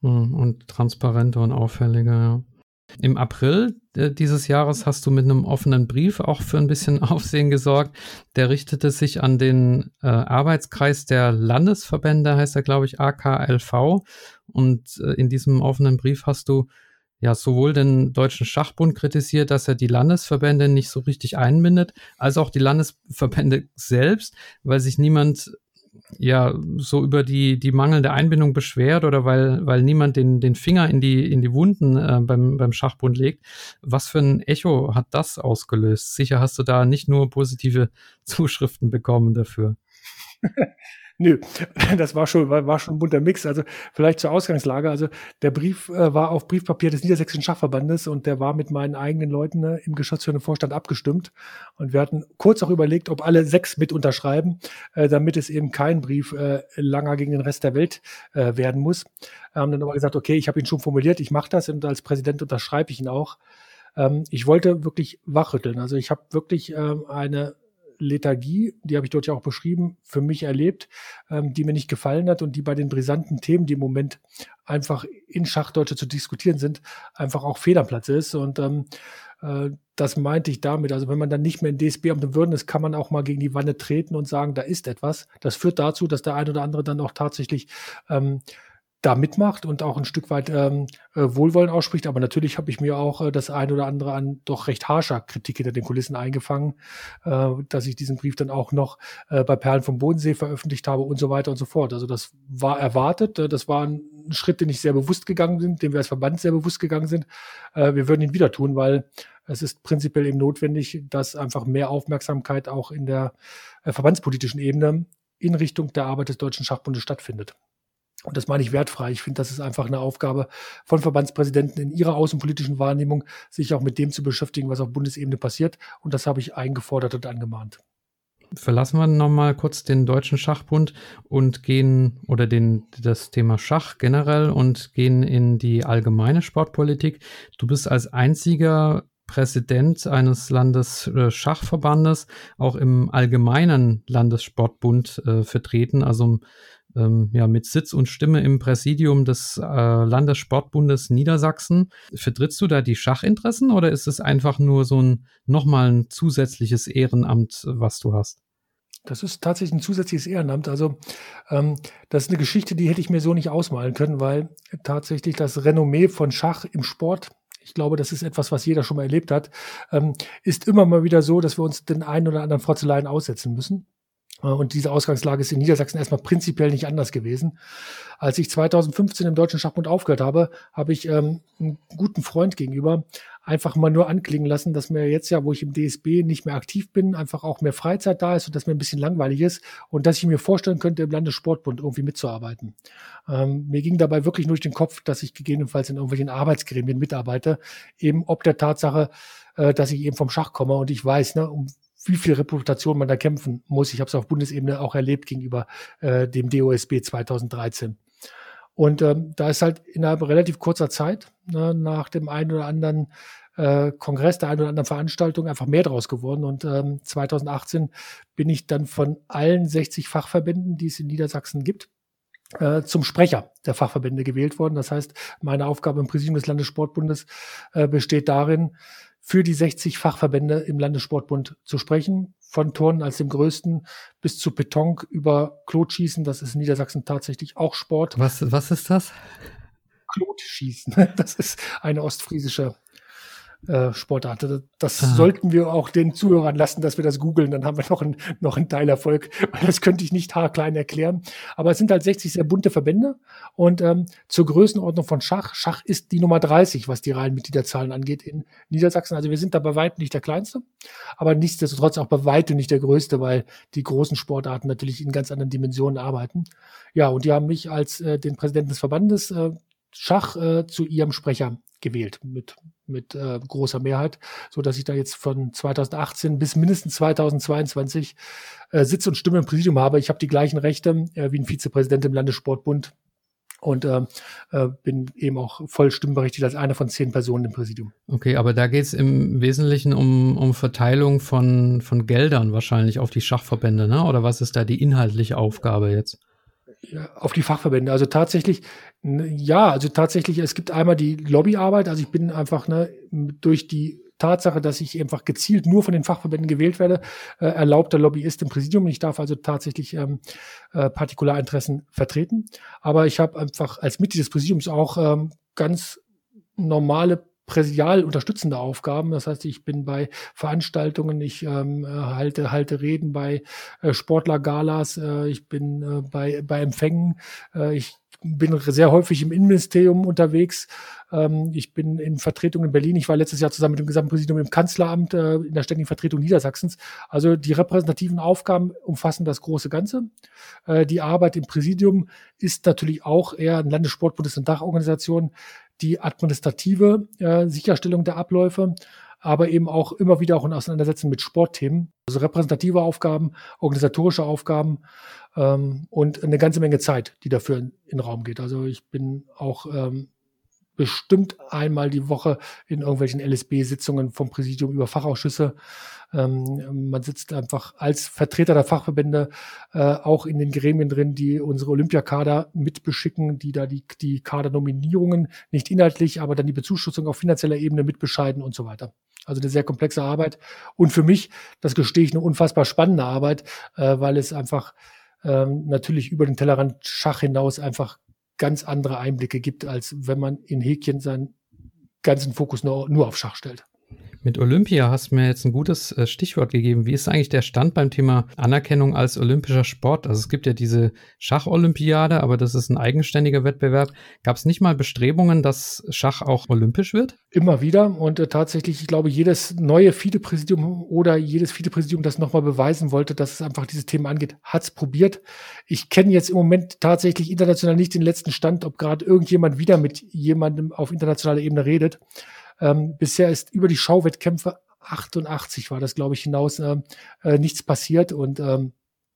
Mhm. Und transparenter und auffälliger, ja. Im April äh, dieses Jahres hast du mit einem offenen Brief auch für ein bisschen Aufsehen gesorgt. Der richtete sich an den äh, Arbeitskreis der Landesverbände, heißt er, glaube ich, AKLV. Und äh, in diesem offenen Brief hast du ja sowohl den Deutschen Schachbund kritisiert, dass er die Landesverbände nicht so richtig einbindet, als auch die Landesverbände selbst, weil sich niemand ja so über die, die mangelnde Einbindung beschwert oder weil, weil niemand den, den Finger in die, in die Wunden äh, beim, beim Schachbund legt. Was für ein Echo hat das ausgelöst? Sicher hast du da nicht nur positive Zuschriften bekommen dafür. Nö, das war schon, war, war schon ein bunter Mix. Also vielleicht zur Ausgangslage. Also der Brief äh, war auf Briefpapier des Niedersächsischen Schachverbandes und der war mit meinen eigenen Leuten äh, im geschäftsführenden Vorstand abgestimmt. Und wir hatten kurz auch überlegt, ob alle sechs mit unterschreiben, äh, damit es eben kein Brief äh, langer gegen den Rest der Welt äh, werden muss. Wir haben dann aber gesagt, okay, ich habe ihn schon formuliert, ich mache das und als Präsident unterschreibe ich ihn auch. Ähm, ich wollte wirklich wachrütteln. Also ich habe wirklich ähm, eine Lethargie, die habe ich dort ja auch beschrieben, für mich erlebt, ähm, die mir nicht gefallen hat und die bei den brisanten Themen, die im Moment einfach in Schachdeutsche zu diskutieren sind, einfach auch fehl ist. Und ähm, äh, das meinte ich damit. Also wenn man dann nicht mehr in DSB am Würden ist, kann man auch mal gegen die Wanne treten und sagen, da ist etwas. Das führt dazu, dass der ein oder andere dann auch tatsächlich ähm, da mitmacht und auch ein Stück weit ähm, äh, Wohlwollen ausspricht. Aber natürlich habe ich mir auch äh, das ein oder andere an doch recht harscher Kritik hinter den Kulissen eingefangen, äh, dass ich diesen Brief dann auch noch äh, bei Perlen vom Bodensee veröffentlicht habe und so weiter und so fort. Also das war erwartet. Äh, das war ein Schritt, den ich sehr bewusst gegangen bin, den wir als Verband sehr bewusst gegangen sind. Äh, wir würden ihn wieder tun, weil es ist prinzipiell eben notwendig, dass einfach mehr Aufmerksamkeit auch in der äh, verbandspolitischen Ebene in Richtung der Arbeit des Deutschen Schachbundes stattfindet. Und das meine ich wertfrei. Ich finde, das ist einfach eine Aufgabe von Verbandspräsidenten in ihrer außenpolitischen Wahrnehmung, sich auch mit dem zu beschäftigen, was auf Bundesebene passiert. Und das habe ich eingefordert und angemahnt. Verlassen wir nochmal kurz den Deutschen Schachbund und gehen oder den, das Thema Schach generell und gehen in die allgemeine Sportpolitik. Du bist als einziger Präsident eines Landesschachverbandes auch im allgemeinen Landessportbund äh, vertreten, also ähm, ja, mit Sitz und Stimme im Präsidium des äh, Landessportbundes Niedersachsen. Vertrittst du da die Schachinteressen oder ist es einfach nur so ein nochmal ein zusätzliches Ehrenamt, was du hast? Das ist tatsächlich ein zusätzliches Ehrenamt. Also ähm, das ist eine Geschichte, die hätte ich mir so nicht ausmalen können, weil tatsächlich das Renommee von Schach im Sport ich glaube, das ist etwas, was jeder schon mal erlebt hat, ähm, ist immer mal wieder so, dass wir uns den einen oder anderen Frotzeleien aussetzen müssen. Äh, und diese Ausgangslage ist in Niedersachsen erstmal prinzipiell nicht anders gewesen. Als ich 2015 im Deutschen Schachbund aufgehört habe, habe ich ähm, einen guten Freund gegenüber einfach mal nur anklingen lassen, dass mir jetzt ja, wo ich im DSB nicht mehr aktiv bin, einfach auch mehr Freizeit da ist und dass mir ein bisschen langweilig ist und dass ich mir vorstellen könnte, im Landessportbund irgendwie mitzuarbeiten. Ähm, mir ging dabei wirklich nur durch den Kopf, dass ich gegebenenfalls in irgendwelchen Arbeitsgremien mitarbeite, eben ob der Tatsache, äh, dass ich eben vom Schach komme und ich weiß, ne, um wie viel Reputation man da kämpfen muss. Ich habe es auf Bundesebene auch erlebt gegenüber äh, dem DOSB 2013. Und ähm, da ist halt innerhalb relativ kurzer Zeit, ne, nach dem einen oder anderen äh, Kongress, der einen oder anderen Veranstaltung einfach mehr draus geworden. Und ähm, 2018 bin ich dann von allen 60 Fachverbänden, die es in Niedersachsen gibt, äh, zum Sprecher der Fachverbände gewählt worden. Das heißt, meine Aufgabe im Präsidium des Landessportbundes äh, besteht darin, für die 60 Fachverbände im Landessportbund zu sprechen. Von Turnen als dem größten bis zu Beton über Klotschießen. Das ist in Niedersachsen tatsächlich auch Sport. Was, was ist das? Klotschießen. Das ist eine ostfriesische äh, Sportart. Das Aha. sollten wir auch den Zuhörern lassen, dass wir das googeln. Dann haben wir noch, ein, noch einen Teilerfolg, weil das könnte ich nicht haarklein erklären. Aber es sind halt 60 sehr bunte Verbände und ähm, zur Größenordnung von Schach. Schach ist die Nummer 30, was die reinen Mitgliederzahlen angeht in Niedersachsen. Also wir sind da bei weitem nicht der kleinste, aber nichtsdestotrotz auch bei weitem nicht der größte, weil die großen Sportarten natürlich in ganz anderen Dimensionen arbeiten. Ja, und die haben mich als äh, den Präsidenten des Verbandes äh, Schach äh, zu ihrem Sprecher gewählt mit, mit äh, großer Mehrheit, so dass ich da jetzt von 2018 bis mindestens 2022 äh, Sitz und Stimme im Präsidium habe. Ich habe die gleichen Rechte äh, wie ein Vizepräsident im Landessportbund und äh, äh, bin eben auch voll stimmberechtigt als einer von zehn Personen im Präsidium. Okay, aber da geht es im Wesentlichen um, um Verteilung von, von Geldern wahrscheinlich auf die Schachverbände, ne? Oder was ist da die inhaltliche Aufgabe jetzt? Auf die Fachverbände. Also tatsächlich, ja, also tatsächlich, es gibt einmal die Lobbyarbeit. Also ich bin einfach ne, durch die Tatsache, dass ich einfach gezielt nur von den Fachverbänden gewählt werde, äh, erlaubter Lobbyist im Präsidium. Ich darf also tatsächlich ähm, äh, Partikularinteressen vertreten. Aber ich habe einfach als Mitglied des Präsidiums auch ähm, ganz normale präsidial unterstützende Aufgaben. Das heißt, ich bin bei Veranstaltungen, ich ähm, halte, halte Reden bei äh, Sportlergalas, äh, ich bin äh, bei, bei Empfängen, äh, ich bin sehr häufig im Innenministerium unterwegs. Ähm, ich bin in Vertretung in Berlin. Ich war letztes Jahr zusammen mit dem Gesamtpräsidium im Kanzleramt äh, in der ständigen Vertretung Niedersachsens. Also die repräsentativen Aufgaben umfassen das große Ganze. Äh, die Arbeit im Präsidium ist natürlich auch eher ein Landessportbund, ist eine Dachorganisation die administrative äh, Sicherstellung der Abläufe, aber eben auch immer wieder auch ein Auseinandersetzen mit Sportthemen, also repräsentative Aufgaben, organisatorische Aufgaben ähm, und eine ganze Menge Zeit, die dafür in, in den Raum geht. Also ich bin auch ähm, bestimmt einmal die Woche in irgendwelchen LSB-Sitzungen vom Präsidium über Fachausschüsse. Ähm, man sitzt einfach als Vertreter der Fachverbände äh, auch in den Gremien drin, die unsere Olympiakader mitbeschicken, die da die, die Kadernominierungen nicht inhaltlich, aber dann die Bezuschussung auf finanzieller Ebene mitbescheiden und so weiter. Also eine sehr komplexe Arbeit. Und für mich, das gestehe ich, eine unfassbar spannende Arbeit, äh, weil es einfach ähm, natürlich über den Tellerrand Schach hinaus einfach ganz andere Einblicke gibt, als wenn man in Häkchen seinen ganzen Fokus nur, nur auf Schach stellt. Mit Olympia hast du mir jetzt ein gutes äh, Stichwort gegeben. Wie ist eigentlich der Stand beim Thema Anerkennung als olympischer Sport? Also es gibt ja diese Schacholympiade, aber das ist ein eigenständiger Wettbewerb. Gab es nicht mal Bestrebungen, dass Schach auch olympisch wird? Immer wieder und äh, tatsächlich, ich glaube, jedes neue Vizepräsidium oder jedes Vizepräsidium, das nochmal beweisen wollte, dass es einfach dieses Thema angeht, hat es probiert. Ich kenne jetzt im Moment tatsächlich international nicht den letzten Stand, ob gerade irgendjemand wieder mit jemandem auf internationaler Ebene redet. Ähm, bisher ist über die Schauwettkämpfe 88 war das, glaube ich, hinaus äh, äh, nichts passiert und ähm,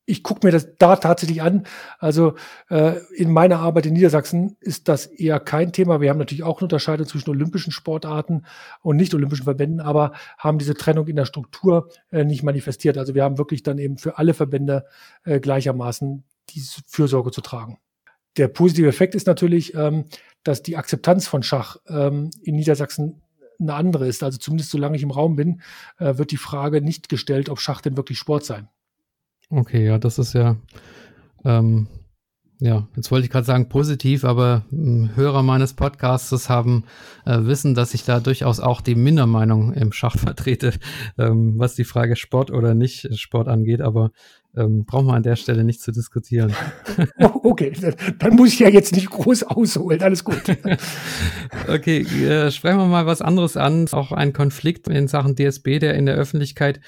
ich gucke mir das da tatsächlich an. Also äh, in meiner Arbeit in Niedersachsen ist das eher kein Thema. Wir haben natürlich auch eine Unterscheidung zwischen olympischen Sportarten und nicht-olympischen Verbänden, aber haben diese Trennung in der Struktur äh, nicht manifestiert. Also wir haben wirklich dann eben für alle Verbände äh, gleichermaßen diese Fürsorge zu tragen. Der positive Effekt ist natürlich, ähm, dass die Akzeptanz von Schach ähm, in Niedersachsen eine andere ist. Also zumindest solange ich im Raum bin, äh, wird die Frage nicht gestellt, ob Schach denn wirklich Sport sei. Okay, ja, das ist ja, ähm, ja, jetzt wollte ich gerade sagen positiv, aber äh, Hörer meines Podcasts haben äh, wissen, dass ich da durchaus auch die Mindermeinung im Schach vertrete, ähm, was die Frage Sport oder nicht Sport angeht. Aber ähm, brauchen wir an der Stelle nicht zu diskutieren. Oh, okay, dann muss ich ja jetzt nicht groß ausholen. Alles gut. okay, äh, sprechen wir mal was anderes an. Auch ein Konflikt in Sachen DSB, der in der Öffentlichkeit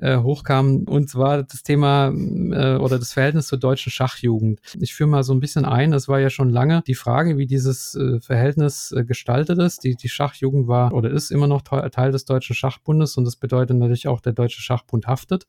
äh, hochkam, und zwar das Thema äh, oder das Verhältnis zur deutschen Schachjugend. Ich führe mal so ein bisschen ein. Das war ja schon lange die Frage, wie dieses äh, Verhältnis äh, gestaltet ist. Die, die Schachjugend war oder ist immer noch Teil des Deutschen Schachbundes und das bedeutet natürlich auch, der Deutsche Schachbund haftet.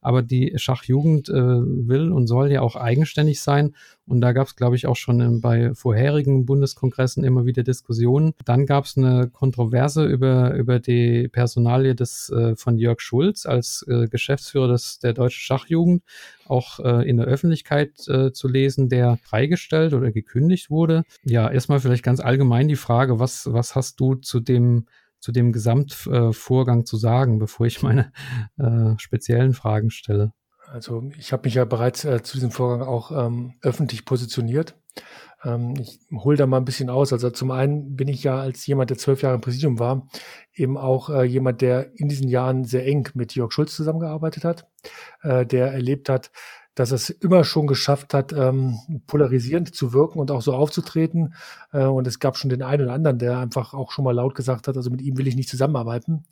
Aber die Schachjugend Jugend äh, will und soll ja auch eigenständig sein. Und da gab es, glaube ich, auch schon in, bei vorherigen Bundeskongressen immer wieder Diskussionen. Dann gab es eine Kontroverse über, über die Personalie des, äh, von Jörg Schulz als äh, Geschäftsführer des, der Deutschen Schachjugend, auch äh, in der Öffentlichkeit äh, zu lesen, der freigestellt oder gekündigt wurde. Ja, erstmal vielleicht ganz allgemein die Frage, was, was hast du zu dem zu dem Gesamtvorgang zu sagen, bevor ich meine äh, speziellen Fragen stelle? Also ich habe mich ja bereits äh, zu diesem Vorgang auch ähm, öffentlich positioniert. Ähm, ich hole da mal ein bisschen aus. Also zum einen bin ich ja als jemand, der zwölf Jahre im Präsidium war, eben auch äh, jemand, der in diesen Jahren sehr eng mit Jörg Schulz zusammengearbeitet hat, äh, der erlebt hat, dass es immer schon geschafft hat, ähm, polarisierend zu wirken und auch so aufzutreten. Äh, und es gab schon den einen oder anderen, der einfach auch schon mal laut gesagt hat, also mit ihm will ich nicht zusammenarbeiten.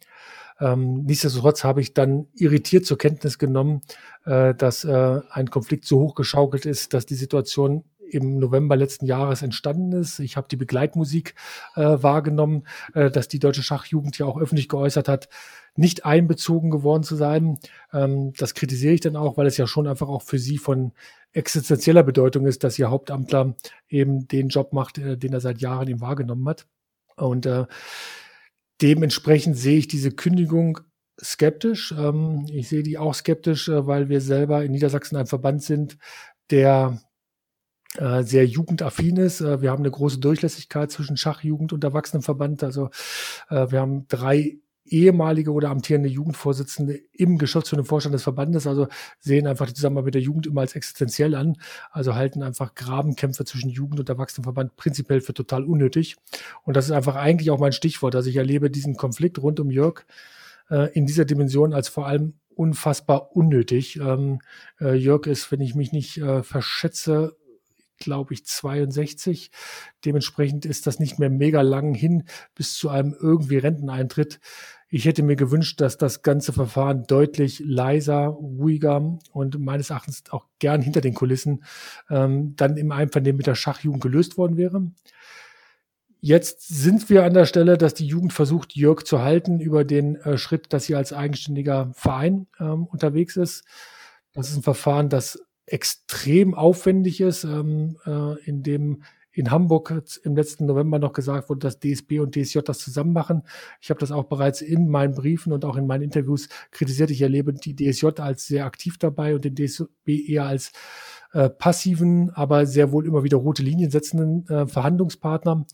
Ähm, nichtsdestotrotz habe ich dann irritiert zur Kenntnis genommen, äh, dass äh, ein Konflikt so hochgeschaukelt ist, dass die Situation im November letzten Jahres entstanden ist. Ich habe die Begleitmusik äh, wahrgenommen, äh, dass die deutsche Schachjugend ja auch öffentlich geäußert hat, nicht einbezogen geworden zu sein. Ähm, das kritisiere ich dann auch, weil es ja schon einfach auch für sie von existenzieller Bedeutung ist, dass ihr Hauptamtler eben den Job macht, äh, den er seit Jahren eben wahrgenommen hat. Und äh, dementsprechend sehe ich diese Kündigung skeptisch. Ähm, ich sehe die auch skeptisch, äh, weil wir selber in Niedersachsen ein Verband sind, der äh, sehr jugendaffin ist. Äh, wir haben eine große Durchlässigkeit zwischen Schachjugend und Erwachsenenverband. Also äh, wir haben drei ehemalige oder amtierende Jugendvorsitzende im geschäftsführenden Vorstand des Verbandes, also sehen einfach die Zusammenarbeit mit der Jugend immer als existenziell an, also halten einfach Grabenkämpfe zwischen Jugend und Erwachsenenverband prinzipiell für total unnötig. Und das ist einfach eigentlich auch mein Stichwort. Also ich erlebe diesen Konflikt rund um Jörg äh, in dieser Dimension als vor allem unfassbar unnötig. Ähm, äh, Jörg ist, wenn ich mich nicht äh, verschätze, glaube ich, 62. Dementsprechend ist das nicht mehr mega lang hin bis zu einem irgendwie Renteneintritt. Ich hätte mir gewünscht, dass das ganze Verfahren deutlich leiser, ruhiger und meines Erachtens auch gern hinter den Kulissen ähm, dann im Einvernehmen mit der Schachjugend gelöst worden wäre. Jetzt sind wir an der Stelle, dass die Jugend versucht, Jörg zu halten über den äh, Schritt, dass sie als eigenständiger Verein ähm, unterwegs ist. Das ist ein Verfahren, das extrem aufwendig ist, ähm, äh, in dem in Hamburg im letzten November noch gesagt wurde, dass DSB und DSJ das zusammen machen. Ich habe das auch bereits in meinen Briefen und auch in meinen Interviews kritisiert. Ich erlebe die DSJ als sehr aktiv dabei und den DSB eher als äh, passiven, aber sehr wohl immer wieder rote Linien setzenden äh, Verhandlungspartner.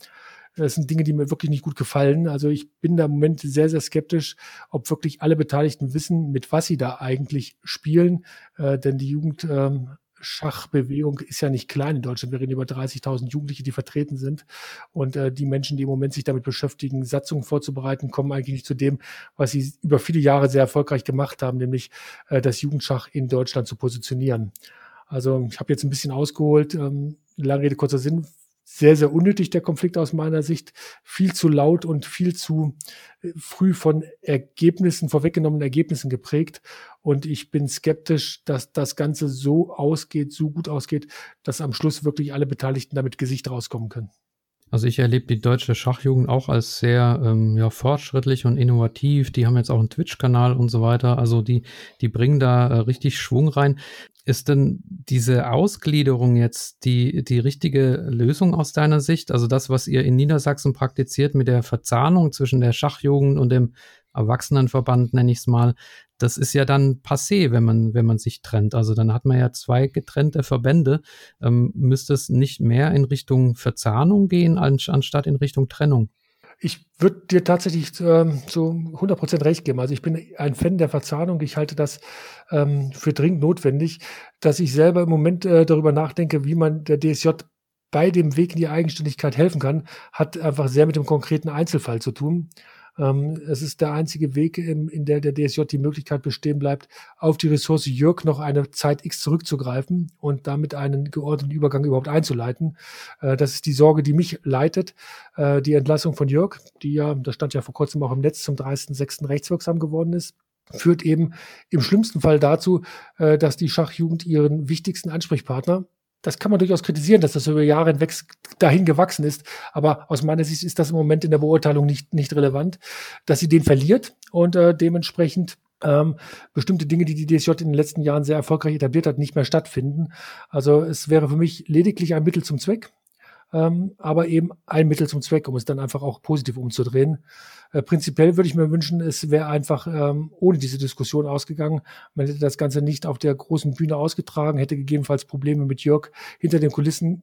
Das sind Dinge, die mir wirklich nicht gut gefallen. Also ich bin da im Moment sehr, sehr skeptisch, ob wirklich alle Beteiligten wissen, mit was sie da eigentlich spielen. Äh, denn die Jugend. Ähm, Schachbewegung ist ja nicht klein in Deutschland. Wir reden über 30.000 Jugendliche, die vertreten sind. Und äh, die Menschen, die im Moment sich damit beschäftigen, Satzungen vorzubereiten, kommen eigentlich zu dem, was sie über viele Jahre sehr erfolgreich gemacht haben, nämlich äh, das Jugendschach in Deutschland zu positionieren. Also ich habe jetzt ein bisschen ausgeholt. Ähm, lange Rede, kurzer Sinn sehr, sehr unnötig, der Konflikt aus meiner Sicht. Viel zu laut und viel zu äh, früh von Ergebnissen, vorweggenommenen Ergebnissen geprägt. Und ich bin skeptisch, dass das Ganze so ausgeht, so gut ausgeht, dass am Schluss wirklich alle Beteiligten damit Gesicht rauskommen können. Also ich erlebe die deutsche Schachjugend auch als sehr ähm, ja, fortschrittlich und innovativ. Die haben jetzt auch einen Twitch-Kanal und so weiter. Also die, die bringen da äh, richtig Schwung rein. Ist denn diese Ausgliederung jetzt die, die richtige Lösung aus deiner Sicht? Also das, was ihr in Niedersachsen praktiziert mit der Verzahnung zwischen der Schachjugend und dem Erwachsenenverband, nenne ich es mal, das ist ja dann passé, wenn man, wenn man sich trennt. Also dann hat man ja zwei getrennte Verbände. Ähm, müsste es nicht mehr in Richtung Verzahnung gehen, anstatt in Richtung Trennung? Ich würde dir tatsächlich ähm, so 100% recht geben. Also ich bin ein Fan der Verzahnung. Ich halte das ähm, für dringend notwendig, dass ich selber im Moment äh, darüber nachdenke, wie man der DSJ bei dem Weg in die Eigenständigkeit helfen kann, hat einfach sehr mit dem konkreten Einzelfall zu tun. Ähm, es ist der einzige Weg, in, in der der DSJ die Möglichkeit bestehen bleibt, auf die Ressource Jörg noch eine Zeit X zurückzugreifen und damit einen geordneten Übergang überhaupt einzuleiten. Äh, das ist die Sorge, die mich leitet. Äh, die Entlassung von Jörg, die ja, das stand ja vor kurzem auch im Netz zum 30.06. rechtswirksam geworden ist führt eben im schlimmsten Fall dazu, äh, dass die Schachjugend ihren wichtigsten Ansprechpartner das kann man durchaus kritisieren, dass das über Jahre hinweg dahin gewachsen ist. Aber aus meiner Sicht ist das im Moment in der Beurteilung nicht, nicht relevant, dass sie den verliert und äh, dementsprechend ähm, bestimmte Dinge, die die DSJ in den letzten Jahren sehr erfolgreich etabliert hat, nicht mehr stattfinden. Also es wäre für mich lediglich ein Mittel zum Zweck ähm, aber eben ein Mittel zum Zweck, um es dann einfach auch positiv umzudrehen. Äh, prinzipiell würde ich mir wünschen, es wäre einfach ähm, ohne diese Diskussion ausgegangen. Man hätte das Ganze nicht auf der großen Bühne ausgetragen, hätte gegebenenfalls Probleme mit Jörg hinter den Kulissen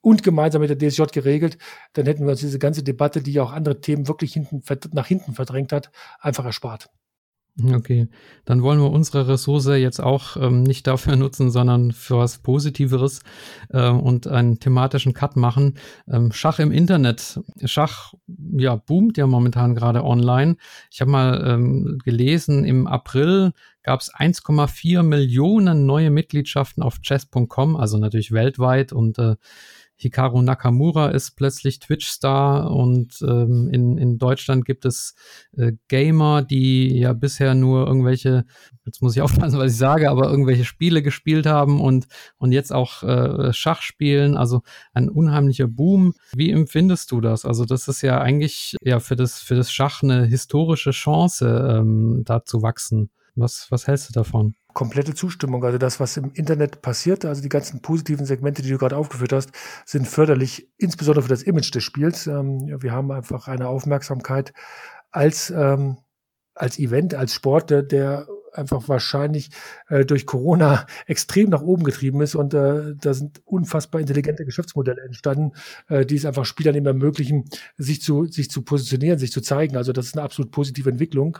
und gemeinsam mit der DSJ geregelt, dann hätten wir uns diese ganze Debatte, die ja auch andere Themen wirklich hinten, nach hinten verdrängt hat, einfach erspart. Okay, dann wollen wir unsere Ressource jetzt auch ähm, nicht dafür nutzen, sondern für was Positiveres äh, und einen thematischen Cut machen. Ähm, Schach im Internet. Schach ja, boomt ja momentan gerade online. Ich habe mal ähm, gelesen, im April gab es 1,4 Millionen neue Mitgliedschaften auf chess.com, also natürlich weltweit und äh, Hikaru Nakamura ist plötzlich Twitch-Star und ähm, in, in Deutschland gibt es äh, Gamer, die ja bisher nur irgendwelche, jetzt muss ich aufpassen, was ich sage, aber irgendwelche Spiele gespielt haben und, und jetzt auch äh, Schach spielen. Also ein unheimlicher Boom. Wie empfindest du das? Also das ist ja eigentlich ja für das, für das Schach eine historische Chance, ähm, da zu wachsen. Was, was hältst du davon? Komplette Zustimmung. Also das, was im Internet passiert, also die ganzen positiven Segmente, die du gerade aufgeführt hast, sind förderlich, insbesondere für das Image des Spiels. Ähm, wir haben einfach eine Aufmerksamkeit als, ähm, als Event, als Sport, der, der einfach wahrscheinlich äh, durch Corona extrem nach oben getrieben ist und äh, da sind unfassbar intelligente Geschäftsmodelle entstanden, äh, die es einfach Spielern eben ermöglichen, sich zu, sich zu positionieren, sich zu zeigen. Also das ist eine absolut positive Entwicklung.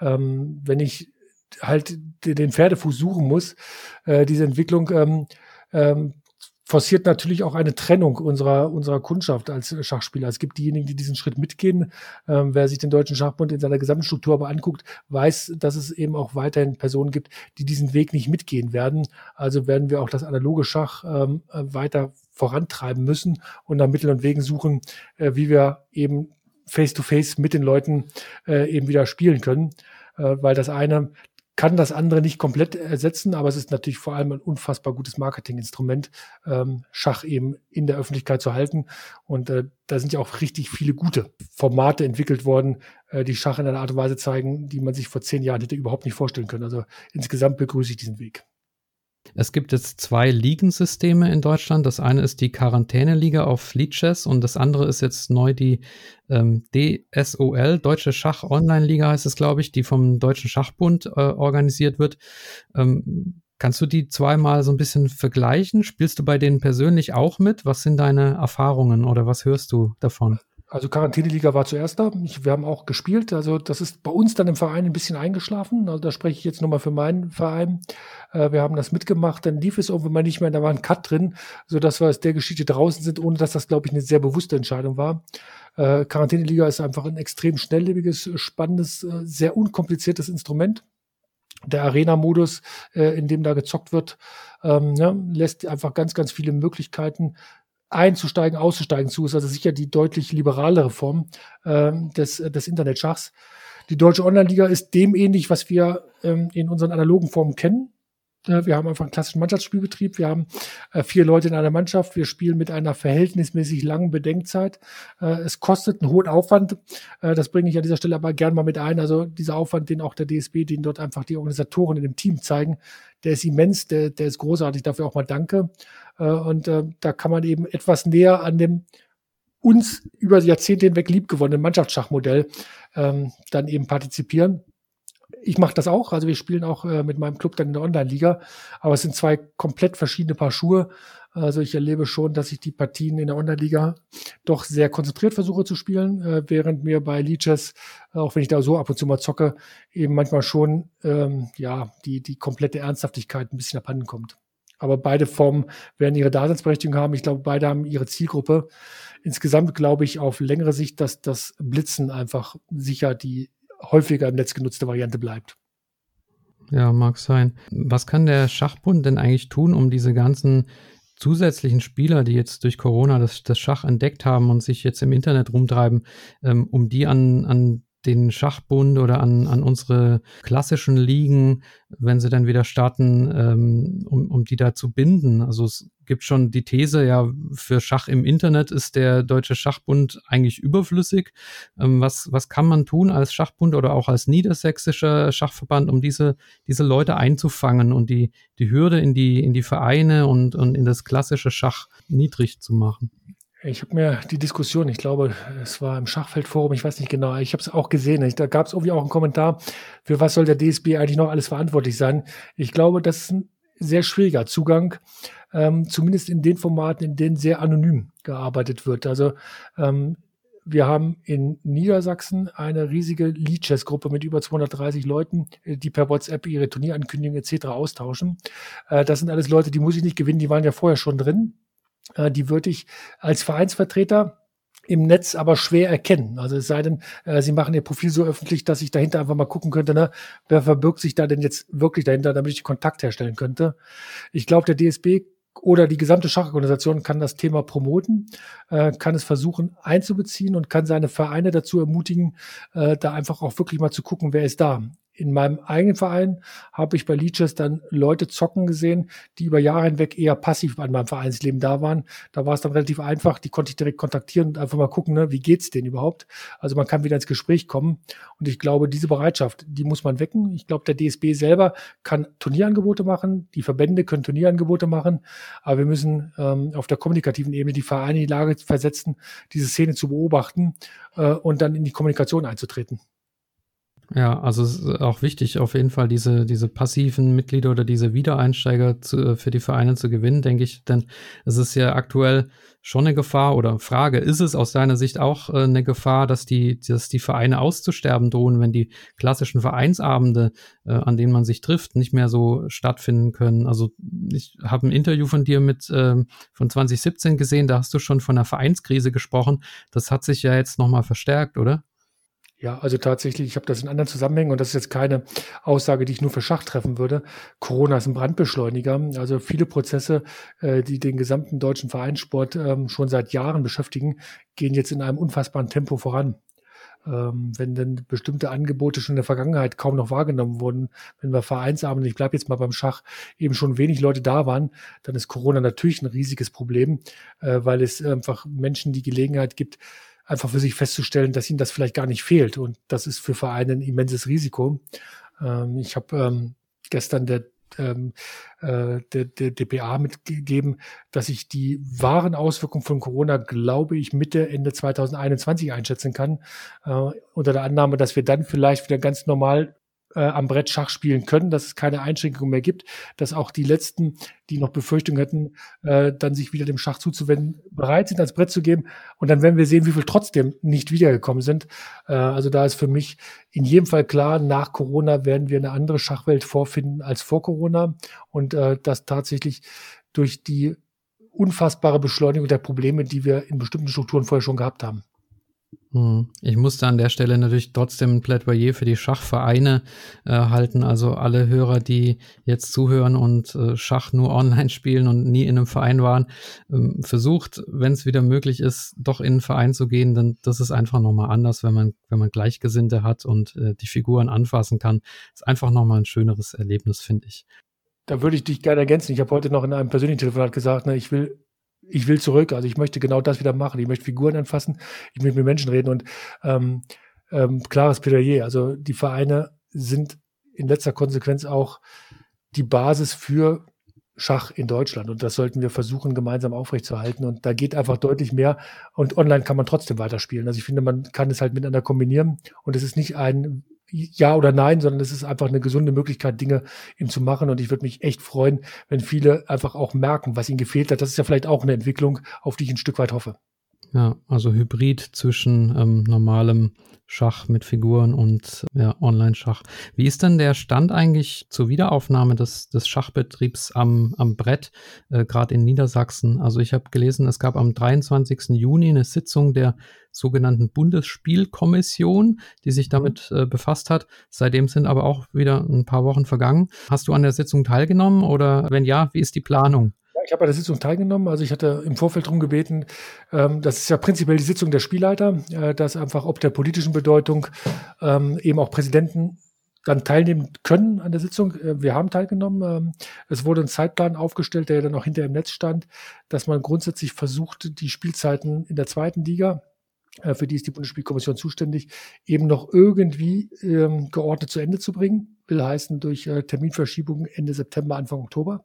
Ähm, wenn ich halt den Pferdefuß suchen muss. Äh, diese Entwicklung ähm, ähm, forciert natürlich auch eine Trennung unserer, unserer Kundschaft als Schachspieler. Es gibt diejenigen, die diesen Schritt mitgehen. Ähm, wer sich den Deutschen Schachbund in seiner gesamten Struktur aber anguckt, weiß, dass es eben auch weiterhin Personen gibt, die diesen Weg nicht mitgehen werden. Also werden wir auch das analoge Schach ähm, weiter vorantreiben müssen und nach Mitteln und Wegen suchen, äh, wie wir eben face-to-face -face mit den Leuten äh, eben wieder spielen können. Äh, weil das eine kann das andere nicht komplett ersetzen, aber es ist natürlich vor allem ein unfassbar gutes Marketinginstrument, ähm, Schach eben in der Öffentlichkeit zu halten. Und äh, da sind ja auch richtig viele gute Formate entwickelt worden, äh, die Schach in einer Art und Weise zeigen, die man sich vor zehn Jahren hätte überhaupt nicht vorstellen können. Also insgesamt begrüße ich diesen Weg. Es gibt jetzt zwei Ligensysteme in Deutschland. Das eine ist die Quarantäneliga auf Leadchess und das andere ist jetzt neu die ähm, DSOL, Deutsche Schach Online Liga heißt es, glaube ich, die vom Deutschen Schachbund äh, organisiert wird. Ähm, kannst du die zweimal so ein bisschen vergleichen? Spielst du bei denen persönlich auch mit? Was sind deine Erfahrungen oder was hörst du davon? Also Quarantäneliga war zuerst da. Ich, wir haben auch gespielt. Also das ist bei uns dann im Verein ein bisschen eingeschlafen. Also da spreche ich jetzt nochmal für meinen Verein. Äh, wir haben das mitgemacht. Dann lief es irgendwann mal nicht mehr. Da war ein Cut drin, sodass wir aus der Geschichte draußen sind, ohne dass das, glaube ich, eine sehr bewusste Entscheidung war. Äh, Quarantäneliga ist einfach ein extrem schnelllebiges, spannendes, äh, sehr unkompliziertes Instrument der Arena-Modus, äh, in dem da gezockt wird, ähm, ja, lässt einfach ganz, ganz viele Möglichkeiten einzusteigen, auszusteigen zu, ist also sicher die deutlich liberalere Form ähm, des, des Internetschachs. Die deutsche Online-Liga ist dem ähnlich, was wir ähm, in unseren analogen Formen kennen. Äh, wir haben einfach einen klassischen Mannschaftsspielbetrieb. Wir haben äh, vier Leute in einer Mannschaft. Wir spielen mit einer verhältnismäßig langen Bedenkzeit. Äh, es kostet einen hohen Aufwand. Äh, das bringe ich an dieser Stelle aber gern mal mit ein. Also dieser Aufwand, den auch der DSB, den dort einfach die Organisatoren in dem Team zeigen, der ist immens, der, der ist großartig. Dafür auch mal danke. Äh, und äh, da kann man eben etwas näher an dem uns über Jahrzehnte hinweg liebgewonnenen Mannschaftsschachmodell ähm, dann eben partizipieren ich mache das auch. Also wir spielen auch äh, mit meinem Club dann in der Online-Liga. Aber es sind zwei komplett verschiedene Paar Schuhe. Also ich erlebe schon, dass ich die Partien in der Online-Liga doch sehr konzentriert versuche zu spielen, äh, während mir bei Leeches, auch wenn ich da so ab und zu mal zocke, eben manchmal schon ähm, ja die, die komplette Ernsthaftigkeit ein bisschen abhanden kommt. Aber beide Formen werden ihre Daseinsberechtigung haben. Ich glaube, beide haben ihre Zielgruppe. Insgesamt glaube ich auf längere Sicht, dass das Blitzen einfach sicher die häufiger im Netz genutzte Variante bleibt. Ja, mag sein. Was kann der Schachbund denn eigentlich tun, um diese ganzen zusätzlichen Spieler, die jetzt durch Corona das, das Schach entdeckt haben und sich jetzt im Internet rumtreiben, ähm, um die an, an den Schachbund oder an, an unsere klassischen Ligen, wenn sie dann wieder starten, ähm, um, um die da zu binden. Also es gibt schon die These, ja, für Schach im Internet ist der Deutsche Schachbund eigentlich überflüssig. Ähm, was, was kann man tun als Schachbund oder auch als niedersächsischer Schachverband, um diese, diese Leute einzufangen und die, die Hürde in die, in die Vereine und, und in das klassische Schach niedrig zu machen? Ich habe mir die Diskussion, ich glaube, es war im Schachfeldforum, ich weiß nicht genau, ich habe es auch gesehen. da gab es irgendwie auch einen Kommentar, für was soll der DSB eigentlich noch alles verantwortlich sein. Ich glaube, das ist ein sehr schwieriger Zugang, ähm, zumindest in den Formaten, in denen sehr anonym gearbeitet wird. Also ähm, wir haben in Niedersachsen eine riesige Lead-Chess-Gruppe mit über 230 Leuten, äh, die per WhatsApp ihre Turnierankündigungen etc. austauschen. Äh, das sind alles Leute, die muss ich nicht gewinnen, die waren ja vorher schon drin. Äh, die würde ich als Vereinsvertreter im Netz aber schwer erkennen. Also es sei denn, äh, sie machen ihr Profil so öffentlich, dass ich dahinter einfach mal gucken könnte, ne, wer verbirgt sich da denn jetzt wirklich dahinter, damit ich Kontakt herstellen könnte. Ich glaube, der DSB oder die gesamte Schachorganisation kann das Thema promoten, äh, kann es versuchen einzubeziehen und kann seine Vereine dazu ermutigen, äh, da einfach auch wirklich mal zu gucken, wer ist da in meinem eigenen Verein habe ich bei Leeches dann Leute zocken gesehen, die über Jahre hinweg eher passiv an meinem Vereinsleben da waren. Da war es dann relativ einfach, die konnte ich direkt kontaktieren und einfach mal gucken, ne, wie geht's denen überhaupt. Also man kann wieder ins Gespräch kommen und ich glaube, diese Bereitschaft, die muss man wecken. Ich glaube, der DSB selber kann Turnierangebote machen, die Verbände können Turnierangebote machen, aber wir müssen ähm, auf der kommunikativen Ebene die Vereine in die Lage versetzen, diese Szene zu beobachten äh, und dann in die Kommunikation einzutreten. Ja, also es ist auch wichtig, auf jeden Fall diese, diese passiven Mitglieder oder diese Wiedereinsteiger zu, für die Vereine zu gewinnen, denke ich. Denn es ist ja aktuell schon eine Gefahr oder Frage, ist es aus deiner Sicht auch äh, eine Gefahr, dass die, dass die Vereine auszusterben drohen, wenn die klassischen Vereinsabende, äh, an denen man sich trifft, nicht mehr so stattfinden können? Also ich habe ein Interview von dir mit äh, von 2017 gesehen, da hast du schon von einer Vereinskrise gesprochen. Das hat sich ja jetzt nochmal verstärkt, oder? Ja, also tatsächlich, ich habe das in anderen Zusammenhängen und das ist jetzt keine Aussage, die ich nur für Schach treffen würde. Corona ist ein Brandbeschleuniger. Also viele Prozesse, äh, die den gesamten deutschen Vereinssport ähm, schon seit Jahren beschäftigen, gehen jetzt in einem unfassbaren Tempo voran. Ähm, wenn denn bestimmte Angebote schon in der Vergangenheit kaum noch wahrgenommen wurden, wenn wir Vereinsabend, ich bleibe jetzt mal beim Schach, eben schon wenig Leute da waren, dann ist Corona natürlich ein riesiges Problem, äh, weil es einfach Menschen die Gelegenheit gibt, einfach für sich festzustellen, dass ihnen das vielleicht gar nicht fehlt. Und das ist für Vereine ein immenses Risiko. Ähm, ich habe ähm, gestern der, ähm, äh, der, der DPA mitgegeben, dass ich die wahren Auswirkungen von Corona, glaube ich, Mitte, Ende 2021 einschätzen kann. Äh, unter der Annahme, dass wir dann vielleicht wieder ganz normal äh, am Brett Schach spielen können, dass es keine Einschränkungen mehr gibt, dass auch die Letzten, die noch Befürchtungen hätten, äh, dann sich wieder dem Schach zuzuwenden, bereit sind, ans Brett zu geben. Und dann werden wir sehen, wie viel trotzdem nicht wiedergekommen sind. Äh, also da ist für mich in jedem Fall klar, nach Corona werden wir eine andere Schachwelt vorfinden als vor Corona und äh, das tatsächlich durch die unfassbare Beschleunigung der Probleme, die wir in bestimmten Strukturen vorher schon gehabt haben. Hm. Ich musste an der Stelle natürlich trotzdem ein Plädoyer für die Schachvereine äh, halten. Also alle Hörer, die jetzt zuhören und äh, Schach nur online spielen und nie in einem Verein waren, ähm, versucht, wenn es wieder möglich ist, doch in einen Verein zu gehen. Denn das ist einfach nochmal anders, wenn man, wenn man Gleichgesinnte hat und äh, die Figuren anfassen kann. ist einfach nochmal ein schöneres Erlebnis, finde ich. Da würde ich dich gerne ergänzen. Ich habe heute noch in einem persönlichen Telefonat gesagt, ne, ich will ich will zurück. Also ich möchte genau das wieder machen. Ich möchte Figuren anfassen, ich möchte mit Menschen reden und ähm, ähm, klares Plädoyer. Also die Vereine sind in letzter Konsequenz auch die Basis für Schach in Deutschland. Und das sollten wir versuchen, gemeinsam aufrechtzuerhalten. Und da geht einfach deutlich mehr. Und online kann man trotzdem weiterspielen. Also ich finde, man kann es halt miteinander kombinieren. Und es ist nicht ein ja oder nein, sondern es ist einfach eine gesunde Möglichkeit, Dinge eben zu machen. Und ich würde mich echt freuen, wenn viele einfach auch merken, was ihnen gefehlt hat. Das ist ja vielleicht auch eine Entwicklung, auf die ich ein Stück weit hoffe. Ja, also Hybrid zwischen ähm, normalem Schach mit Figuren und ja, Online-Schach. Wie ist denn der Stand eigentlich zur Wiederaufnahme des, des Schachbetriebs am, am Brett, äh, gerade in Niedersachsen? Also ich habe gelesen, es gab am 23. Juni eine Sitzung der sogenannten Bundesspielkommission, die sich mhm. damit äh, befasst hat. Seitdem sind aber auch wieder ein paar Wochen vergangen. Hast du an der Sitzung teilgenommen oder wenn ja, wie ist die Planung? Ich habe bei der Sitzung teilgenommen. Also ich hatte im Vorfeld darum gebeten, ähm, das ist ja prinzipiell die Sitzung der Spielleiter, äh, dass einfach ob der politischen Bedeutung ähm, eben auch Präsidenten dann teilnehmen können an der Sitzung. Äh, wir haben teilgenommen. Ähm, es wurde ein Zeitplan aufgestellt, der dann auch hinter im Netz stand, dass man grundsätzlich versucht, die Spielzeiten in der zweiten Liga, äh, für die ist die Bundesspielkommission zuständig, eben noch irgendwie ähm, geordnet zu Ende zu bringen. Will heißen durch äh, Terminverschiebungen Ende September, Anfang Oktober.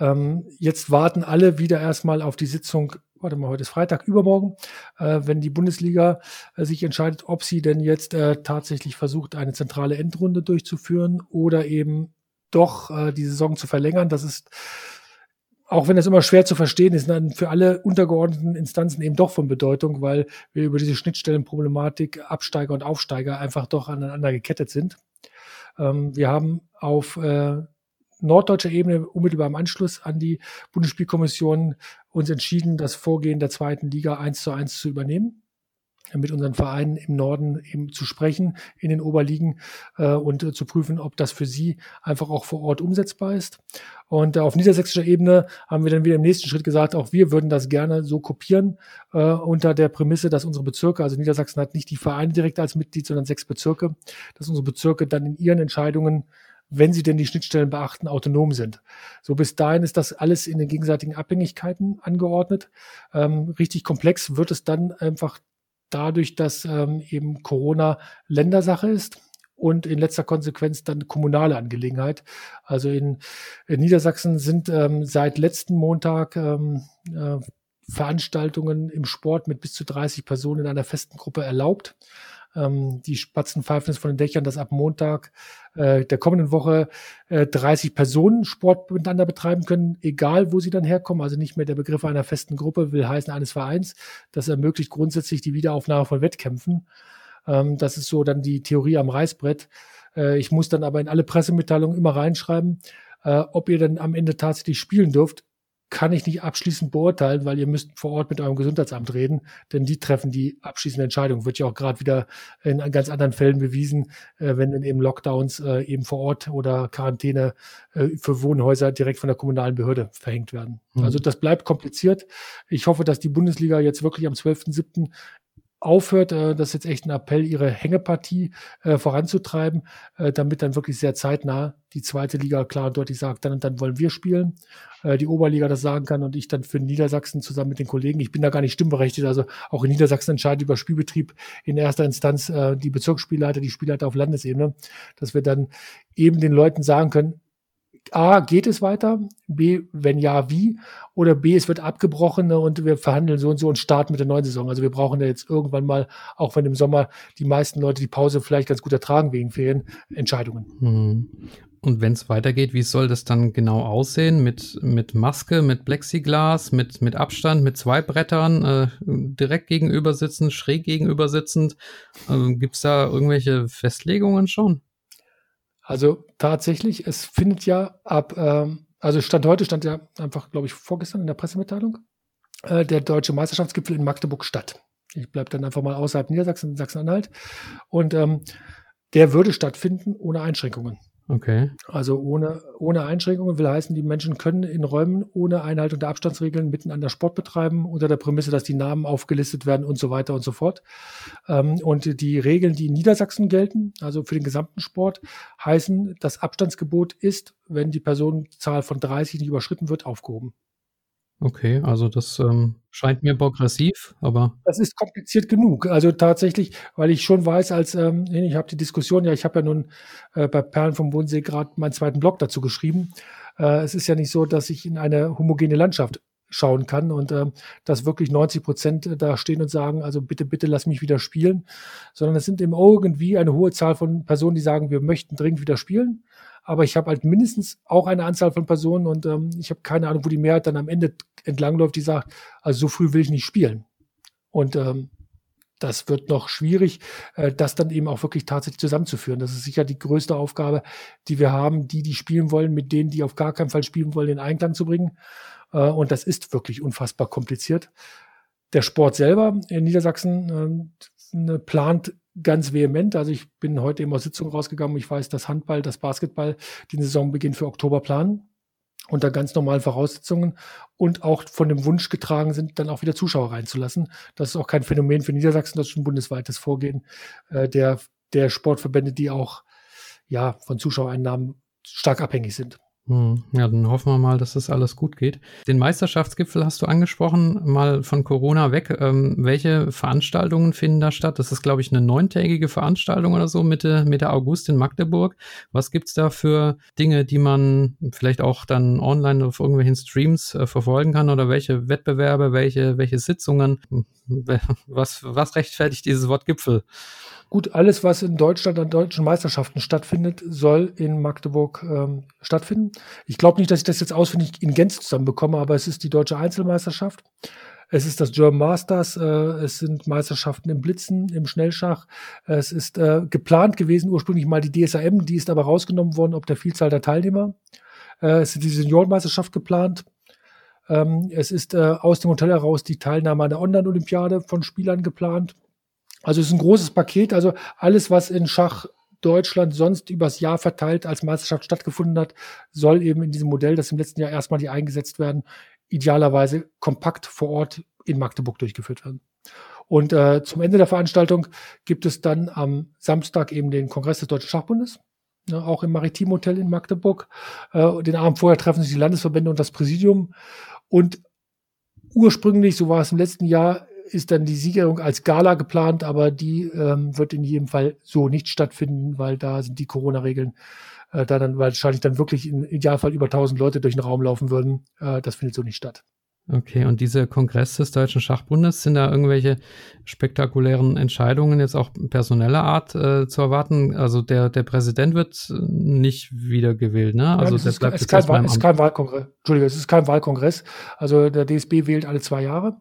Ähm, jetzt warten alle wieder erstmal auf die Sitzung, warte mal, heute ist Freitag, übermorgen, äh, wenn die Bundesliga äh, sich entscheidet, ob sie denn jetzt äh, tatsächlich versucht, eine zentrale Endrunde durchzuführen oder eben doch äh, die Saison zu verlängern. Das ist auch wenn das immer schwer zu verstehen ist, dann für alle untergeordneten Instanzen eben doch von Bedeutung, weil wir über diese Schnittstellenproblematik Absteiger und Aufsteiger einfach doch aneinander gekettet sind. Ähm, wir haben auf äh, norddeutscher Ebene unmittelbar im Anschluss an die Bundesspielkommission uns entschieden, das Vorgehen der zweiten Liga eins zu eins zu übernehmen mit unseren Vereinen im Norden eben zu sprechen in den Oberligen äh, und äh, zu prüfen, ob das für sie einfach auch vor Ort umsetzbar ist. Und äh, auf niedersächsischer Ebene haben wir dann wieder im nächsten Schritt gesagt, auch wir würden das gerne so kopieren äh, unter der Prämisse, dass unsere Bezirke, also Niedersachsen hat nicht die Vereine direkt als Mitglied, sondern sechs Bezirke, dass unsere Bezirke dann in ihren Entscheidungen wenn sie denn die Schnittstellen beachten, autonom sind. So bis dahin ist das alles in den gegenseitigen Abhängigkeiten angeordnet. Ähm, richtig komplex wird es dann einfach dadurch, dass ähm, eben Corona Ländersache ist und in letzter Konsequenz dann kommunale Angelegenheit. Also in, in Niedersachsen sind ähm, seit letzten Montag ähm, äh, Veranstaltungen im Sport mit bis zu 30 Personen in einer festen Gruppe erlaubt. Ähm, die Spatzen pfeifen es von den Dächern, dass ab Montag äh, der kommenden Woche äh, 30 Personen Sport miteinander betreiben können, egal wo sie dann herkommen. Also nicht mehr der Begriff einer festen Gruppe, will heißen eines Vereins. Das ermöglicht grundsätzlich die Wiederaufnahme von Wettkämpfen. Ähm, das ist so dann die Theorie am Reißbrett. Äh, ich muss dann aber in alle Pressemitteilungen immer reinschreiben, äh, ob ihr dann am Ende tatsächlich spielen dürft, kann ich nicht abschließend beurteilen, weil ihr müsst vor Ort mit eurem Gesundheitsamt reden, denn die treffen die abschließende Entscheidung. Wird ja auch gerade wieder in ganz anderen Fällen bewiesen, äh, wenn dann eben Lockdowns äh, eben vor Ort oder Quarantäne äh, für Wohnhäuser direkt von der kommunalen Behörde verhängt werden. Mhm. Also das bleibt kompliziert. Ich hoffe, dass die Bundesliga jetzt wirklich am 12.07 aufhört. Äh, das ist jetzt echt ein Appell, ihre Hängepartie äh, voranzutreiben, äh, damit dann wirklich sehr zeitnah die zweite Liga klar und deutlich sagt, dann und dann wollen wir spielen, äh, die Oberliga das sagen kann und ich dann für Niedersachsen zusammen mit den Kollegen, ich bin da gar nicht stimmberechtigt, also auch in Niedersachsen entscheidet über Spielbetrieb in erster Instanz äh, die Bezirksspielleiter, die Spielleiter auf Landesebene, dass wir dann eben den Leuten sagen können, A, geht es weiter? B, wenn ja, wie? Oder B, es wird abgebrochen ne, und wir verhandeln so und so und starten mit der neuen Saison. Also wir brauchen ja jetzt irgendwann mal, auch wenn im Sommer die meisten Leute die Pause vielleicht ganz gut ertragen wegen Ferien, Entscheidungen. Mhm. Und wenn es weitergeht, wie soll das dann genau aussehen? Mit, mit Maske, mit Plexiglas, mit, mit Abstand, mit zwei Brettern, äh, direkt gegenüber sitzend, schräg gegenüber sitzend? Äh, Gibt es da irgendwelche Festlegungen schon? Also tatsächlich, es findet ja ab, ähm, also Stand heute stand ja einfach, glaube ich, vorgestern in der Pressemitteilung, äh, der deutsche Meisterschaftsgipfel in Magdeburg statt. Ich bleibe dann einfach mal außerhalb Niedersachsen, Sachsen-Anhalt. Und ähm, der würde stattfinden ohne Einschränkungen. Okay. Also ohne, ohne Einschränkungen will heißen, die Menschen können in Räumen ohne Einhaltung der Abstandsregeln miteinander Sport betreiben, unter der Prämisse, dass die Namen aufgelistet werden und so weiter und so fort. Ähm, und die Regeln, die in Niedersachsen gelten, also für den gesamten Sport, heißen, das Abstandsgebot ist, wenn die Personenzahl von 30 nicht überschritten wird, aufgehoben. Okay, also das ähm, scheint mir progressiv, aber. Das ist kompliziert genug. Also tatsächlich, weil ich schon weiß, als ähm, ich habe die Diskussion, ja, ich habe ja nun äh, bei Perlen vom Bodensee gerade meinen zweiten Blog dazu geschrieben. Äh, es ist ja nicht so, dass ich in eine homogene Landschaft schauen kann und ähm, dass wirklich 90 Prozent da stehen und sagen, also bitte, bitte lass mich wieder spielen, sondern es sind eben irgendwie eine hohe Zahl von Personen, die sagen, wir möchten dringend wieder spielen aber ich habe halt mindestens auch eine Anzahl von Personen und ähm, ich habe keine Ahnung, wo die Mehrheit dann am Ende entlangläuft, die sagt, also so früh will ich nicht spielen. Und ähm, das wird noch schwierig, äh, das dann eben auch wirklich tatsächlich zusammenzuführen. Das ist sicher die größte Aufgabe, die wir haben, die, die spielen wollen, mit denen, die auf gar keinen Fall spielen wollen, in Einklang zu bringen. Äh, und das ist wirklich unfassbar kompliziert. Der Sport selber in Niedersachsen äh, plant ganz vehement. Also ich bin heute eben aus Sitzung rausgegangen. Ich weiß, dass Handball, das Basketball den Saisonbeginn für Oktober planen unter ganz normalen Voraussetzungen und auch von dem Wunsch getragen sind, dann auch wieder Zuschauer reinzulassen. Das ist auch kein Phänomen für Niedersachsen, das ist ein bundesweites Vorgehen äh, der, der Sportverbände, die auch ja von Zuschauereinnahmen stark abhängig sind. Hm, ja, dann hoffen wir mal, dass das alles gut geht. Den Meisterschaftsgipfel hast du angesprochen, mal von Corona weg. Ähm, welche Veranstaltungen finden da statt? Das ist, glaube ich, eine neuntägige Veranstaltung oder so, Mitte, Mitte August in Magdeburg. Was gibt's da für Dinge, die man vielleicht auch dann online auf irgendwelchen Streams äh, verfolgen kann? Oder welche Wettbewerbe, welche, welche Sitzungen? Was, was rechtfertigt dieses Wort Gipfel? Gut, alles, was in Deutschland an deutschen Meisterschaften stattfindet, soll in Magdeburg ähm, stattfinden. Ich glaube nicht, dass ich das jetzt auswendig in Gänze zusammenbekomme, aber es ist die deutsche Einzelmeisterschaft. Es ist das German Masters, äh, es sind Meisterschaften im Blitzen, im Schnellschach. Es ist äh, geplant gewesen, ursprünglich mal die DSAM, die ist aber rausgenommen worden, ob der Vielzahl der Teilnehmer. Äh, es ist die Seniorenmeisterschaft geplant. Ähm, es ist äh, aus dem Hotel heraus die Teilnahme an der Online-Olympiade von Spielern geplant. Also es ist ein großes Paket. Also alles, was in Schach Deutschland sonst übers Jahr verteilt als Meisterschaft stattgefunden hat, soll eben in diesem Modell, das im letzten Jahr erstmal die eingesetzt werden, idealerweise kompakt vor Ort in Magdeburg durchgeführt werden. Und äh, zum Ende der Veranstaltung gibt es dann am Samstag eben den Kongress des Deutschen Schachbundes, ne, auch im Maritim Hotel in Magdeburg. Äh, den Abend vorher treffen sich die Landesverbände und das Präsidium. Und ursprünglich, so war es im letzten Jahr, ist dann die Siegerung als Gala geplant, aber die ähm, wird in jedem Fall so nicht stattfinden, weil da sind die Corona-Regeln äh, da dann wahrscheinlich dann wirklich im Idealfall über 1000 Leute durch den Raum laufen würden. Äh, das findet so nicht statt. Okay, und diese Kongress des Deutschen Schachbundes, sind da irgendwelche spektakulären Entscheidungen jetzt auch personeller Art äh, zu erwarten? Also der, der Präsident wird nicht wiedergewählt, ne? Also Nein, es, ist, es, ist kein, es ist kein Wahlkongress. Entschuldigung, es ist kein Wahlkongress. Also der DSB wählt alle zwei Jahre.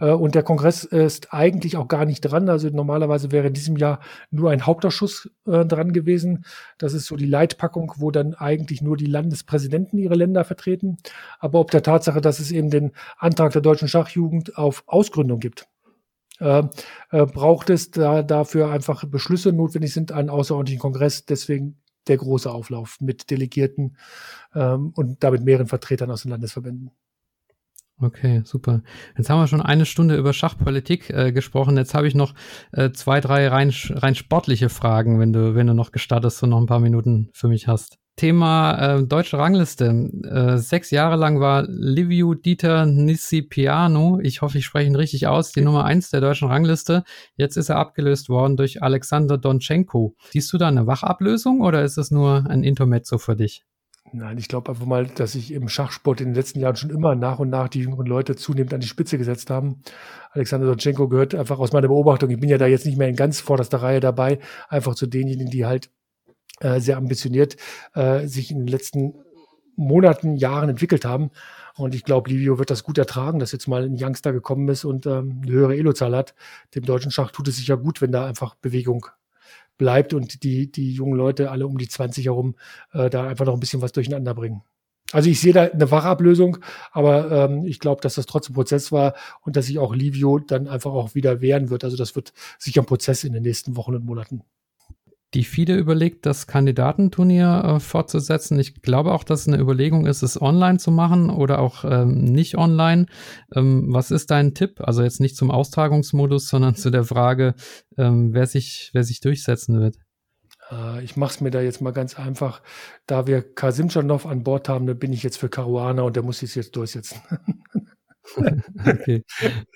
Äh, und der Kongress ist eigentlich auch gar nicht dran. Also normalerweise wäre in diesem Jahr nur ein Hauptausschuss äh, dran gewesen. Das ist so die Leitpackung, wo dann eigentlich nur die Landespräsidenten ihre Länder vertreten. Aber ob der Tatsache, dass es eben den Antrag der deutschen Schachjugend auf Ausgründung gibt, äh, äh, braucht es da dafür einfach Beschlüsse notwendig sind, einen außerordentlichen Kongress. Deswegen der große Auflauf mit Delegierten ähm, und damit mehreren Vertretern aus den Landesverbänden. Okay, super. Jetzt haben wir schon eine Stunde über Schachpolitik äh, gesprochen. Jetzt habe ich noch äh, zwei, drei rein, rein sportliche Fragen, wenn du, wenn du noch gestattest und noch ein paar Minuten für mich hast. Thema äh, deutsche Rangliste. Äh, sechs Jahre lang war Livio Dieter Nisipiano, ich hoffe, ich spreche ihn richtig aus, die Nummer eins der deutschen Rangliste. Jetzt ist er abgelöst worden durch Alexander Donchenko. Siehst du da eine Wachablösung oder ist es nur ein Intermezzo für dich? Nein, ich glaube einfach mal, dass sich im Schachsport in den letzten Jahren schon immer nach und nach die jüngeren Leute zunehmend an die Spitze gesetzt haben. Alexander Donchenko gehört einfach aus meiner Beobachtung, ich bin ja da jetzt nicht mehr in ganz vorderster Reihe dabei, einfach zu denjenigen, die halt äh, sehr ambitioniert äh, sich in den letzten Monaten, Jahren entwickelt haben. Und ich glaube, Livio wird das gut ertragen, dass jetzt mal ein Youngster gekommen ist und ähm, eine höhere Elozahl hat. Dem deutschen Schach tut es sicher gut, wenn da einfach Bewegung bleibt und die, die jungen Leute alle um die 20 herum äh, da einfach noch ein bisschen was durcheinander bringen. Also ich sehe da eine Wachablösung, aber ähm, ich glaube, dass das trotzdem Prozess war und dass sich auch Livio dann einfach auch wieder wehren wird. Also das wird sicher ein Prozess in den nächsten Wochen und Monaten die FIDE überlegt, das Kandidatenturnier äh, fortzusetzen. Ich glaube auch, dass es eine Überlegung ist, es online zu machen oder auch ähm, nicht online. Ähm, was ist dein Tipp? Also jetzt nicht zum Austragungsmodus, sondern zu der Frage, ähm, wer, sich, wer sich durchsetzen wird. Äh, ich mache es mir da jetzt mal ganz einfach. Da wir Kasimchanov an Bord haben, da bin ich jetzt für Caruana und der muss sich jetzt durchsetzen. okay.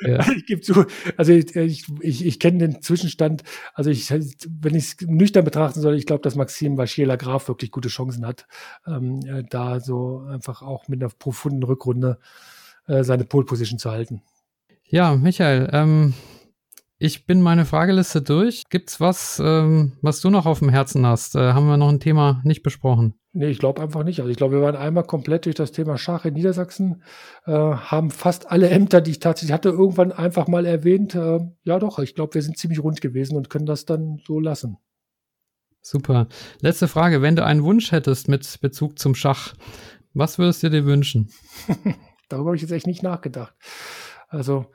Ja. Ich gebe zu, also ich, ich, ich, ich kenne den Zwischenstand. Also ich, wenn ich es nüchtern betrachten soll, ich glaube, dass Maxim Vachiela Graf wirklich gute Chancen hat, ähm, äh, da so einfach auch mit einer profunden Rückrunde äh, seine Pole Position zu halten. Ja, Michael, ähm, ich bin meine Frageliste durch. Gibt's was, ähm, was du noch auf dem Herzen hast? Äh, haben wir noch ein Thema nicht besprochen? Nee, ich glaube einfach nicht. Also ich glaube, wir waren einmal komplett durch das Thema Schach in Niedersachsen, äh, haben fast alle Ämter, die ich tatsächlich hatte, irgendwann einfach mal erwähnt. Äh, ja doch, ich glaube, wir sind ziemlich rund gewesen und können das dann so lassen. Super. Letzte Frage. Wenn du einen Wunsch hättest mit Bezug zum Schach, was würdest du dir wünschen? Darüber habe ich jetzt echt nicht nachgedacht. Also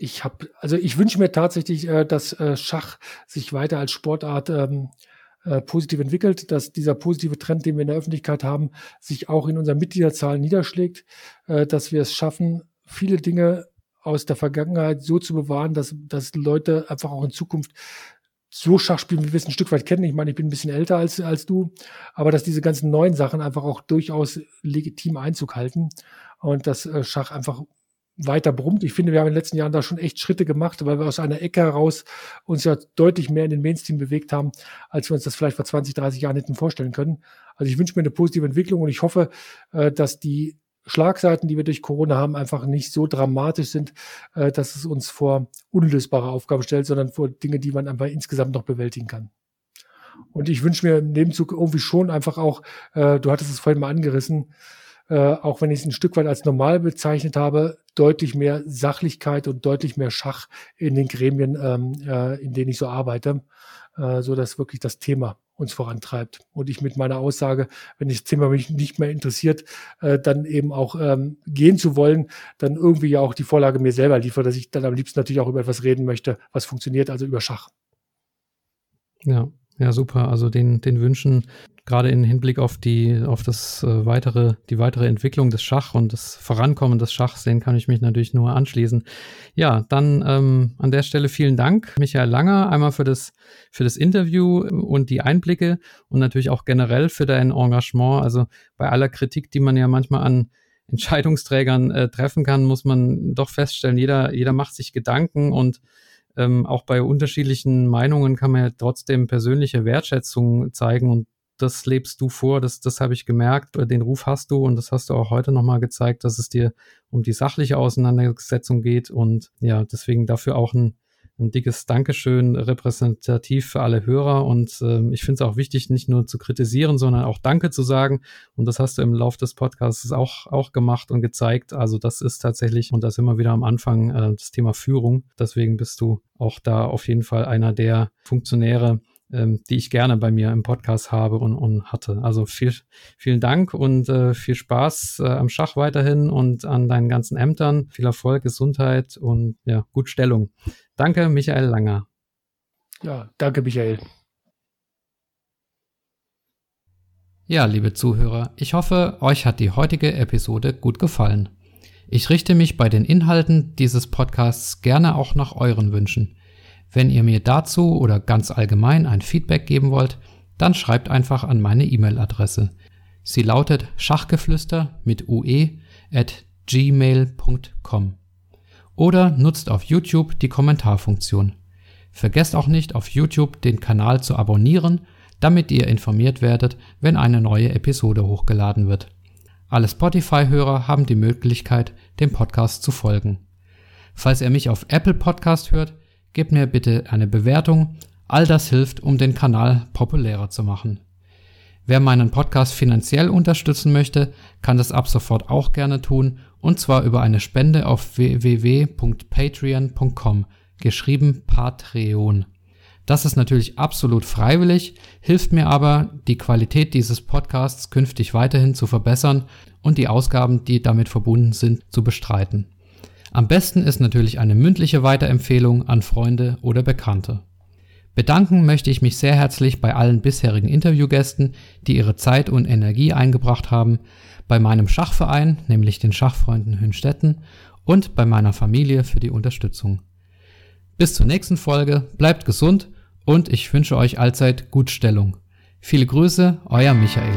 ich habe, also ich wünsche mir tatsächlich, äh, dass äh, Schach sich weiter als Sportart ähm, äh, positiv entwickelt, dass dieser positive Trend, den wir in der Öffentlichkeit haben, sich auch in unseren Mitgliederzahlen niederschlägt, äh, dass wir es schaffen, viele Dinge aus der Vergangenheit so zu bewahren, dass, dass Leute einfach auch in Zukunft so Schach spielen, wie wir es ein Stück weit kennen. Ich meine, ich bin ein bisschen älter als, als du, aber dass diese ganzen neuen Sachen einfach auch durchaus legitim Einzug halten und dass äh, Schach einfach weiter brummt. Ich finde, wir haben in den letzten Jahren da schon echt Schritte gemacht, weil wir aus einer Ecke heraus uns ja deutlich mehr in den Mainstream bewegt haben, als wir uns das vielleicht vor 20, 30 Jahren hätten vorstellen können. Also ich wünsche mir eine positive Entwicklung und ich hoffe, äh, dass die Schlagseiten, die wir durch Corona haben, einfach nicht so dramatisch sind, äh, dass es uns vor unlösbare Aufgaben stellt, sondern vor Dinge, die man einfach insgesamt noch bewältigen kann. Und ich wünsche mir im Nebenzug irgendwie schon einfach auch, äh, du hattest es vorhin mal angerissen, äh, auch wenn ich es ein Stück weit als normal bezeichnet habe, deutlich mehr Sachlichkeit und deutlich mehr Schach in den Gremien, ähm, äh, in denen ich so arbeite, äh, so dass wirklich das Thema uns vorantreibt. Und ich mit meiner Aussage, wenn das Thema mich nicht mehr interessiert, äh, dann eben auch ähm, gehen zu wollen, dann irgendwie ja auch die Vorlage mir selber liefert, dass ich dann am liebsten natürlich auch über etwas reden möchte, was funktioniert, also über Schach. Ja, ja, super. Also den, den Wünschen, gerade im Hinblick auf die, auf das äh, weitere, die weitere Entwicklung des Schach und das Vorankommen des Schachs, den kann ich mich natürlich nur anschließen. Ja, dann ähm, an der Stelle vielen Dank, Michael Langer, einmal für das, für das Interview und die Einblicke und natürlich auch generell für dein Engagement. Also bei aller Kritik, die man ja manchmal an Entscheidungsträgern äh, treffen kann, muss man doch feststellen, jeder, jeder macht sich Gedanken und ähm, auch bei unterschiedlichen Meinungen kann man ja trotzdem persönliche Wertschätzung zeigen und das lebst du vor, das, das habe ich gemerkt, den Ruf hast du und das hast du auch heute nochmal gezeigt, dass es dir um die sachliche Auseinandersetzung geht und ja, deswegen dafür auch ein, ein dickes Dankeschön repräsentativ für alle Hörer. Und äh, ich finde es auch wichtig, nicht nur zu kritisieren, sondern auch Danke zu sagen. Und das hast du im Laufe des Podcasts auch, auch gemacht und gezeigt. Also das ist tatsächlich, und das immer wieder am Anfang, äh, das Thema Führung. Deswegen bist du auch da auf jeden Fall einer der Funktionäre, ähm, die ich gerne bei mir im Podcast habe und, und hatte. Also viel, vielen Dank und äh, viel Spaß äh, am Schach weiterhin und an deinen ganzen Ämtern. Viel Erfolg, Gesundheit und ja, gut Stellung. Danke, Michael Langer. Ja, danke, Michael. Ja, liebe Zuhörer, ich hoffe, euch hat die heutige Episode gut gefallen. Ich richte mich bei den Inhalten dieses Podcasts gerne auch nach euren Wünschen. Wenn ihr mir dazu oder ganz allgemein ein Feedback geben wollt, dann schreibt einfach an meine E-Mail-Adresse. Sie lautet schachgeflüster mit ue at gmail.com oder nutzt auf YouTube die Kommentarfunktion. Vergesst auch nicht auf YouTube den Kanal zu abonnieren, damit ihr informiert werdet, wenn eine neue Episode hochgeladen wird. Alle Spotify-Hörer haben die Möglichkeit, dem Podcast zu folgen. Falls ihr mich auf Apple Podcast hört, Gebt mir bitte eine Bewertung. All das hilft, um den Kanal populärer zu machen. Wer meinen Podcast finanziell unterstützen möchte, kann das ab sofort auch gerne tun, und zwar über eine Spende auf www.patreon.com, geschrieben Patreon. Das ist natürlich absolut freiwillig, hilft mir aber, die Qualität dieses Podcasts künftig weiterhin zu verbessern und die Ausgaben, die damit verbunden sind, zu bestreiten. Am besten ist natürlich eine mündliche Weiterempfehlung an Freunde oder Bekannte. Bedanken möchte ich mich sehr herzlich bei allen bisherigen Interviewgästen, die ihre Zeit und Energie eingebracht haben, bei meinem Schachverein, nämlich den Schachfreunden Hünstetten, und bei meiner Familie für die Unterstützung. Bis zur nächsten Folge, bleibt gesund und ich wünsche euch allzeit Gutstellung. Viele Grüße, euer Michael.